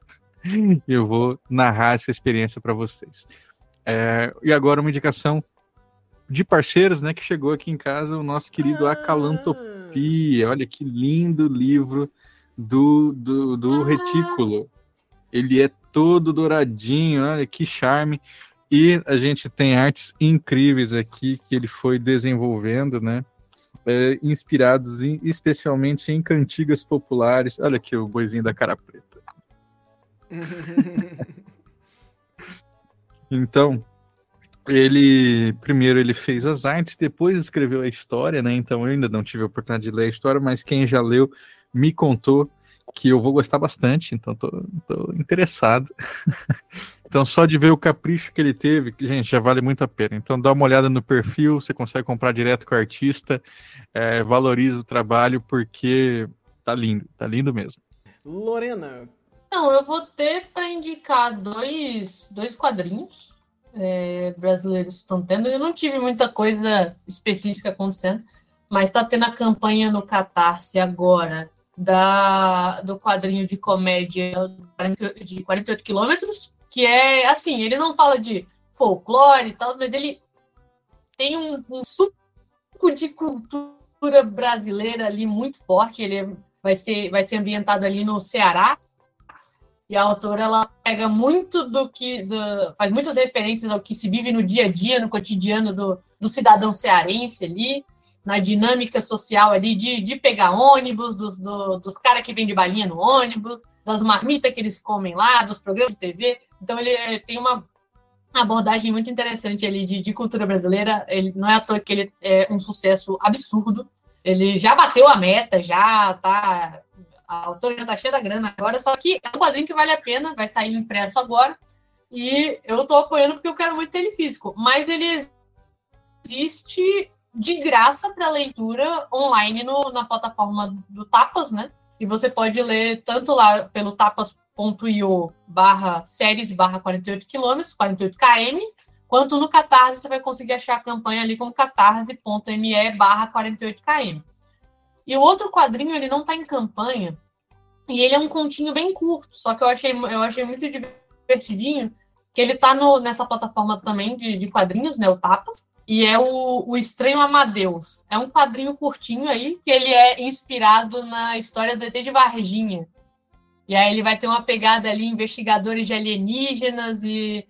eu vou narrar essa experiência para vocês. É, e agora uma indicação de parceiros, né? Que chegou aqui em casa o nosso querido ah. Acalantopia. Olha que lindo livro do, do, do ah. retículo. Ele é todo douradinho, olha que charme. E a gente tem artes incríveis aqui que ele foi desenvolvendo, né? É, inspirados em, especialmente em cantigas populares. Olha aqui o boizinho da cara preta. então, ele primeiro ele fez as artes, depois escreveu a história, né? Então eu ainda não tive a oportunidade de ler a história, mas quem já leu me contou que eu vou gostar bastante, então tô, tô interessado. então, só de ver o capricho que ele teve, gente, já vale muito a pena. Então, dá uma olhada no perfil, você consegue comprar direto com o artista, é, valoriza o trabalho, porque tá lindo, tá lindo mesmo. Lorena. Não, eu vou ter para indicar dois, dois quadrinhos é, brasileiros que estão tendo. Eu não tive muita coisa específica acontecendo, mas está tendo a campanha no Catarse agora da, do quadrinho de comédia de 48 quilômetros, que é assim, ele não fala de folclore e tal, mas ele tem um, um suco de cultura brasileira ali muito forte. Ele é, vai, ser, vai ser ambientado ali no Ceará. E a autora ela pega muito do que. Do, faz muitas referências ao que se vive no dia a dia, no cotidiano do, do cidadão cearense ali na dinâmica social ali de, de pegar ônibus, dos, do, dos caras que vêm de balinha no ônibus, das marmitas que eles comem lá, dos programas de TV. Então ele eh, tem uma abordagem muito interessante ali de, de cultura brasileira. Ele não é à toa que ele é um sucesso absurdo. Ele já bateu a meta, já tá. A autora já tá cheia da grana agora, só que é um quadrinho que vale a pena, vai sair impresso agora. E eu tô apoiando porque eu quero muito ter ele físico. Mas ele existe de graça para leitura online no, na plataforma do Tapas, né? E você pode ler tanto lá pelo tapas.io barra séries barra 48 quilômetros, 48 km, quanto no Catarse você vai conseguir achar a campanha ali como catarse.me barra 48 km. E o outro quadrinho, ele não está em campanha, e ele é um continho bem curto, só que eu achei, eu achei muito divertidinho, que ele está nessa plataforma também de, de quadrinhos, né, o Tapas, e é o, o Estranho Amadeus. É um quadrinho curtinho aí, que ele é inspirado na história do ET de Varginha. E aí ele vai ter uma pegada ali, investigadores de alienígenas e...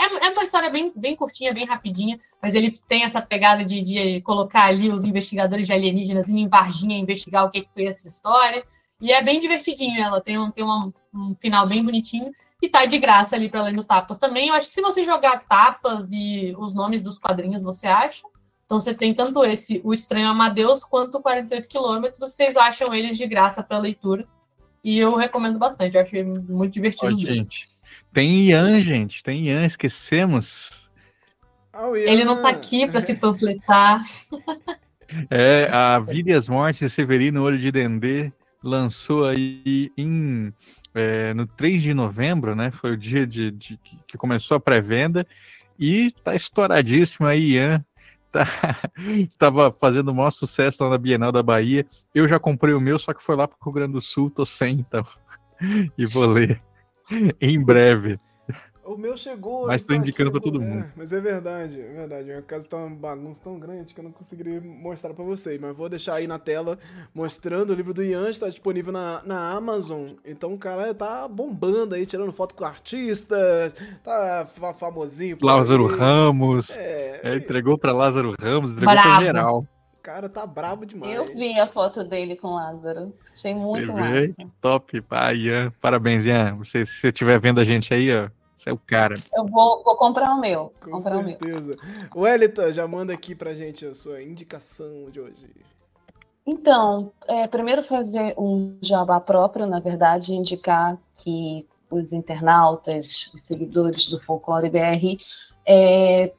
É, é uma história bem, bem curtinha, bem rapidinha, mas ele tem essa pegada de, de colocar ali os investigadores de alienígenas em Varginha investigar o que, que foi essa história. E é bem divertidinho ela, tem um, tem um, um final bem bonitinho. E tá de graça ali para ler no Tapas também. Eu acho que se você jogar Tapas e os nomes dos quadrinhos, você acha. Então você tem tanto esse, o Estranho Amadeus, quanto 48 quilômetros. Vocês acham eles de graça para leitura. E eu recomendo bastante. Eu achei muito divertido. gente. Tem Ian, gente. Tem Ian, esquecemos. Oh, Ian. Ele não tá aqui para se panfletar. É, a Vida e as Mortes de Severino Olho de Dendê lançou aí em é, no 3 de novembro, né? Foi o dia de, de que começou a pré-venda. E tá estouradíssimo aí, Ian. Tá, tava fazendo o maior sucesso lá na Bienal da Bahia. Eu já comprei o meu, só que foi lá pro Rio Grande do Sul, tô sem, então. e vou ler em breve. O meu chegou. Mas tô indicando para todo mundo. É, mas é verdade, é verdade. Minha casa tá uma bagunça tão grande que eu não conseguiria mostrar para vocês. Mas vou deixar aí na tela mostrando o livro do Ian, está disponível na, na Amazon. Então o cara tá bombando aí, tirando foto com artistas, tá famosinho. Lázaro aí. Ramos. É, é, entregou para Lázaro Ramos, entregou para geral. O cara tá brabo demais. Eu vi a foto dele com Lázaro. Achei muito massa. Top. Ah, Ian, parabéns, Ian. Você, se você estiver vendo a gente aí, ó, você é o cara. Eu vou, vou comprar o meu. Com comprar certeza. O Wellington, já manda aqui pra gente a sua indicação de hoje. Então, é, primeiro fazer um jabá próprio, na verdade, indicar que os internautas, os seguidores do Folclore BR, é,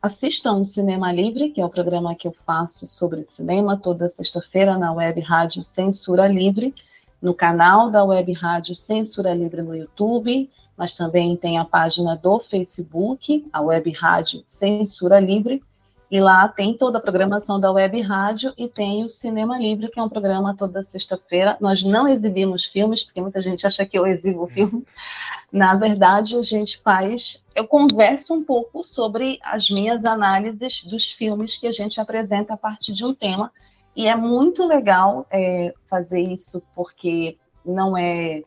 assistam o Cinema Livre, que é o programa que eu faço sobre cinema toda sexta-feira na Web Rádio Censura Livre, no canal da Web Rádio Censura Livre no YouTube mas também tem a página do Facebook, a Web Rádio Censura Livre, e lá tem toda a programação da Web Rádio e tem o Cinema Livre, que é um programa toda sexta-feira. Nós não exibimos filmes, porque muita gente acha que eu exibo filme. Na verdade, a gente faz. Eu converso um pouco sobre as minhas análises dos filmes que a gente apresenta a partir de um tema. E é muito legal é, fazer isso, porque não é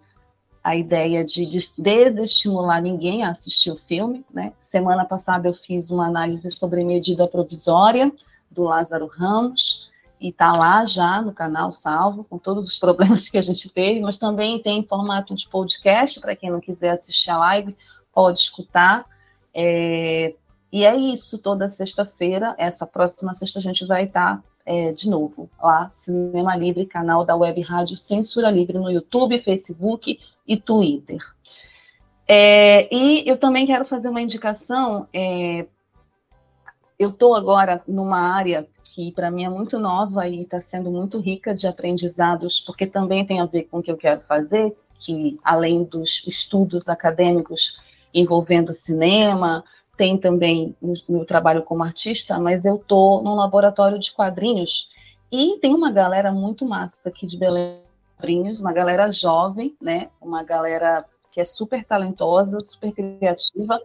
a ideia de desestimular ninguém a assistir o filme. Né? Semana passada eu fiz uma análise sobre medida provisória do Lázaro Ramos, e está lá já no canal salvo, com todos os problemas que a gente teve, mas também tem em formato de podcast, para quem não quiser assistir a live, pode escutar. É... E é isso, toda sexta-feira, essa próxima sexta a gente vai estar tá é, de novo, lá, Cinema Livre, canal da Web Rádio Censura Livre no YouTube, Facebook e Twitter. É, e eu também quero fazer uma indicação. É, eu estou agora numa área que para mim é muito nova e está sendo muito rica de aprendizados, porque também tem a ver com o que eu quero fazer, que além dos estudos acadêmicos envolvendo cinema, tem também no meu trabalho como artista, mas eu estou num laboratório de quadrinhos e tem uma galera muito massa aqui de Belém uma galera jovem, né? Uma galera que é super talentosa, super criativa.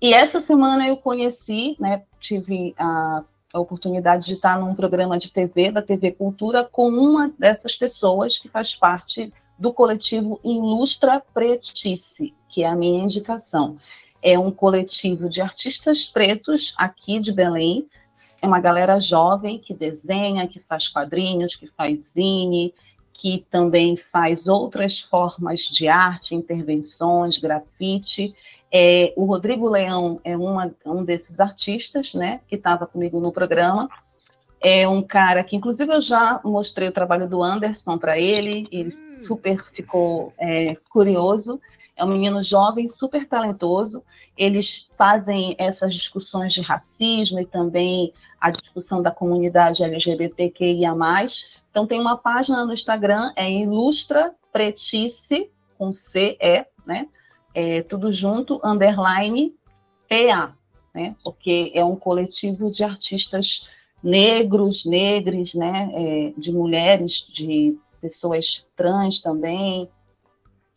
E essa semana eu conheci, né? Tive a, a oportunidade de estar num programa de TV da TV Cultura com uma dessas pessoas que faz parte do coletivo Ilustra Pretice, que é a minha indicação é um coletivo de artistas pretos aqui de Belém. É uma galera jovem que desenha, que faz quadrinhos, que faz zine, que também faz outras formas de arte, intervenções, grafite. É, o Rodrigo Leão é uma, um desses artistas, né, que estava comigo no programa. É um cara que, inclusive, eu já mostrei o trabalho do Anderson para ele, ele hum. super ficou é, curioso. É um menino jovem, super talentoso. Eles fazem essas discussões de racismo e também a discussão da comunidade LGBTQIA+. Então tem uma página no Instagram, é Ilustra Pretice, com C-E, né? É, tudo junto, underline PA, né? Porque é um coletivo de artistas negros, negres, né? É, de mulheres, de pessoas trans também,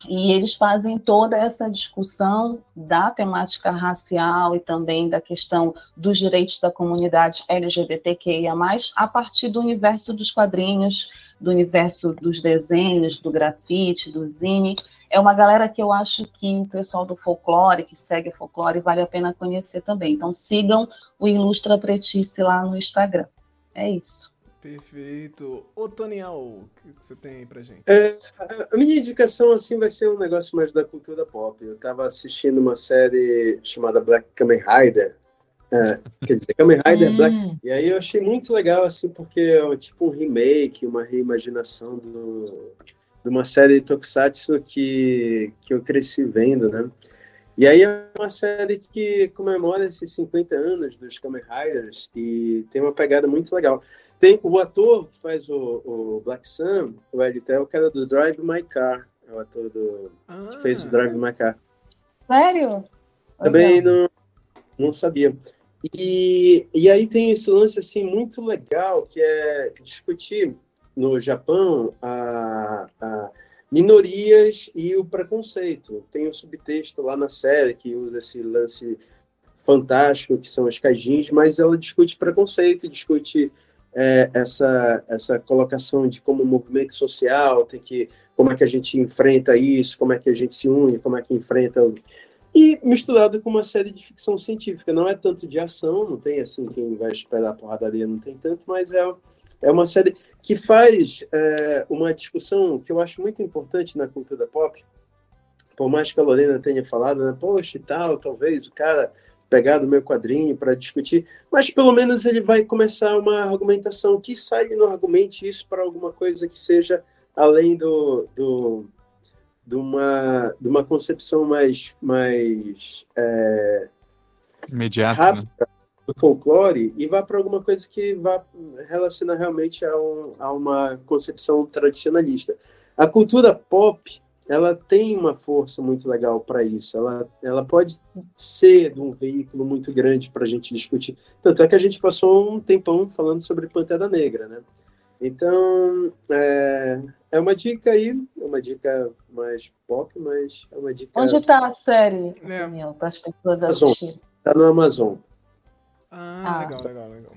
e eles fazem toda essa discussão da temática racial e também da questão dos direitos da comunidade LGBTQIA, a partir do universo dos quadrinhos, do universo dos desenhos, do grafite, do zine. É uma galera que eu acho que o pessoal do folclore, que segue o folclore, vale a pena conhecer também. Então sigam o Ilustra Pretice lá no Instagram. É isso. Perfeito. Ô, Toniel, o que você tem aí pra gente? É, a minha indicação, assim, vai ser um negócio mais da cultura pop. Eu tava assistindo uma série chamada Black Kamen Rider. É, quer dizer, Kamen Rider hum. Black. E aí eu achei muito legal, assim, porque é tipo um remake, uma reimaginação do, de uma série de Tokusatsu que, que eu cresci vendo, né? E aí é uma série que comemora esses 50 anos dos Kamen Riders e tem uma pegada muito legal. Tem o ator que faz o, o Black Sun, o Editel, que era do Drive My Car. É o ator do, ah. que fez o Drive My Car. Sério? Também não, não sabia. E, e aí tem esse lance assim muito legal que é discutir no Japão a, a minorias e o preconceito. Tem um subtexto lá na série que usa esse lance fantástico que são as kaijins, mas ela discute preconceito, discute é, essa essa colocação de como movimento social tem que como é que a gente enfrenta isso, como é que a gente se une, como é que enfrenta e misturado com uma série de ficção científica. Não é tanto de ação, não tem assim quem vai esperar porradaria, não tem tanto, mas é, é uma série que faz é, uma discussão que eu acho muito importante na cultura pop. Por mais que a Lorena tenha falado, né, poxa e tal, talvez o cara pegar do meu quadrinho para discutir, mas pelo menos ele vai começar uma argumentação que sai no argumente isso para alguma coisa que seja além do, do de uma, de uma concepção mais, mais é, imediata né? rápida né? do folclore e vá para alguma coisa que vá relacionar realmente a, um, a uma concepção tradicionalista. A cultura pop ela tem uma força muito legal para isso. Ela, ela pode ser um veículo muito grande para a gente discutir. Tanto é que a gente passou um tempão falando sobre Pantera Negra, né? Então, é, é uma dica aí, é uma dica mais pop, mas é uma dica. Onde está a série, é. Para as pessoas assistirem? Está no Amazon. Ah, ah, legal, legal, legal.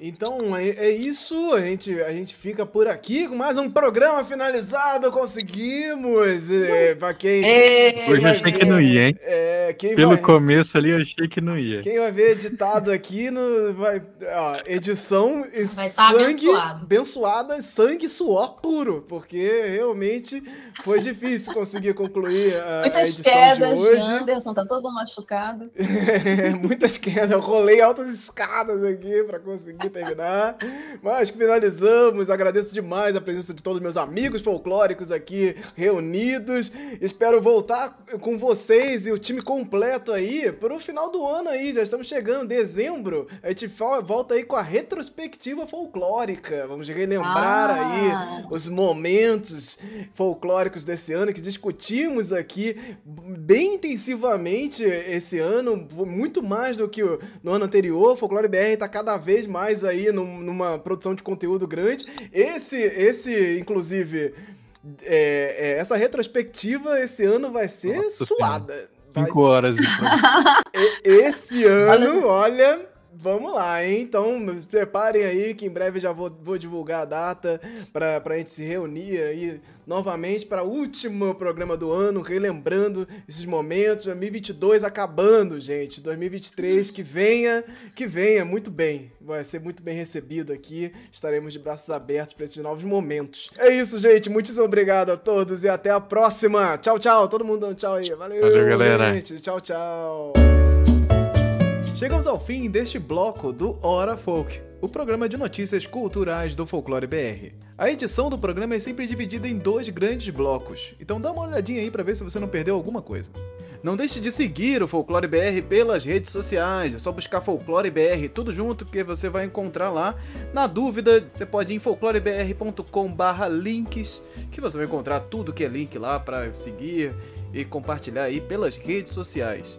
Então é, é, isso, a gente, a gente fica por aqui com mais um programa finalizado, conseguimos! É, pra quem. É, Hoje eu achei que não ia, hein? É, Pelo vai, começo ali eu achei que não ia. Quem vai ver editado aqui no, vai, ó, edição e vai tá sangue abençoado. abençoada, sangue e suor puro, porque realmente foi difícil conseguir concluir a, Muitas a edição quedas, de hoje. Anderson tá todo machucado. muitas quedas, eu rolei altas escadas aqui para conseguir aqui terminar. Mas finalizamos. Agradeço demais a presença de todos os meus amigos folclóricos aqui reunidos. Espero voltar com vocês e o time completo aí para o final do ano aí. Já estamos chegando, dezembro. A gente volta aí com a retrospectiva folclórica. Vamos relembrar ah. aí os momentos folclóricos desse ano que discutimos aqui bem intensivamente esse ano, muito mais do que no ano anterior. Folclore BR está cada vez mais mais aí num, numa produção de conteúdo grande. Esse, esse inclusive, é, é, essa retrospectiva esse ano vai ser Nossa, suada. Cinco horas. Esse ano, olha Vamos lá, hein? Então, se preparem aí que em breve já vou, vou divulgar a data para a gente se reunir aí novamente para o último programa do ano, relembrando esses momentos. 2022 acabando, gente. 2023 que venha, que venha muito bem. Vai ser muito bem recebido aqui. Estaremos de braços abertos para esses novos momentos. É isso, gente. Muitíssimo obrigado a todos e até a próxima. Tchau, tchau. Todo mundo dando tchau aí. Valeu, Valeu galera. Gente. Tchau, tchau. Chegamos ao fim deste bloco do Hora Folk, o programa de notícias culturais do Folclore BR. A edição do programa é sempre dividida em dois grandes blocos, então dá uma olhadinha aí para ver se você não perdeu alguma coisa. Não deixe de seguir o Folclore BR pelas redes sociais, é só buscar Folclore BR tudo junto que você vai encontrar lá. Na dúvida, você pode ir em folclorebr.com/links, que você vai encontrar tudo que é link lá para seguir e compartilhar aí pelas redes sociais.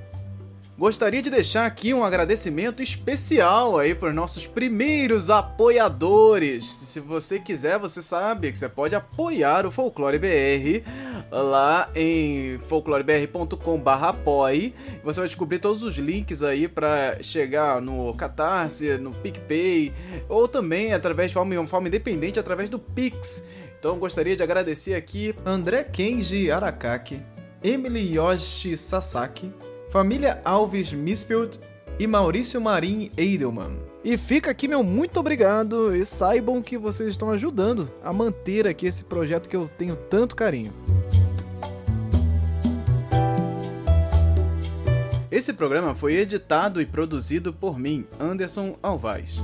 Gostaria de deixar aqui um agradecimento especial aí para os nossos primeiros apoiadores. Se você quiser, você sabe que você pode apoiar o Folclore BR lá em folclorebr.com/apoie. Você vai descobrir todos os links aí para chegar no Catarse, no PicPay ou também através de forma, forma independente através do Pix. Então gostaria de agradecer aqui André Kenji Arakaki, Emily Yoshi Sasaki, família Alves Misfield e Maurício Marim Edelman. E fica aqui meu muito obrigado e saibam que vocês estão ajudando a manter aqui esse projeto que eu tenho tanto carinho. Esse programa foi editado e produzido por mim, Anderson Alvaz.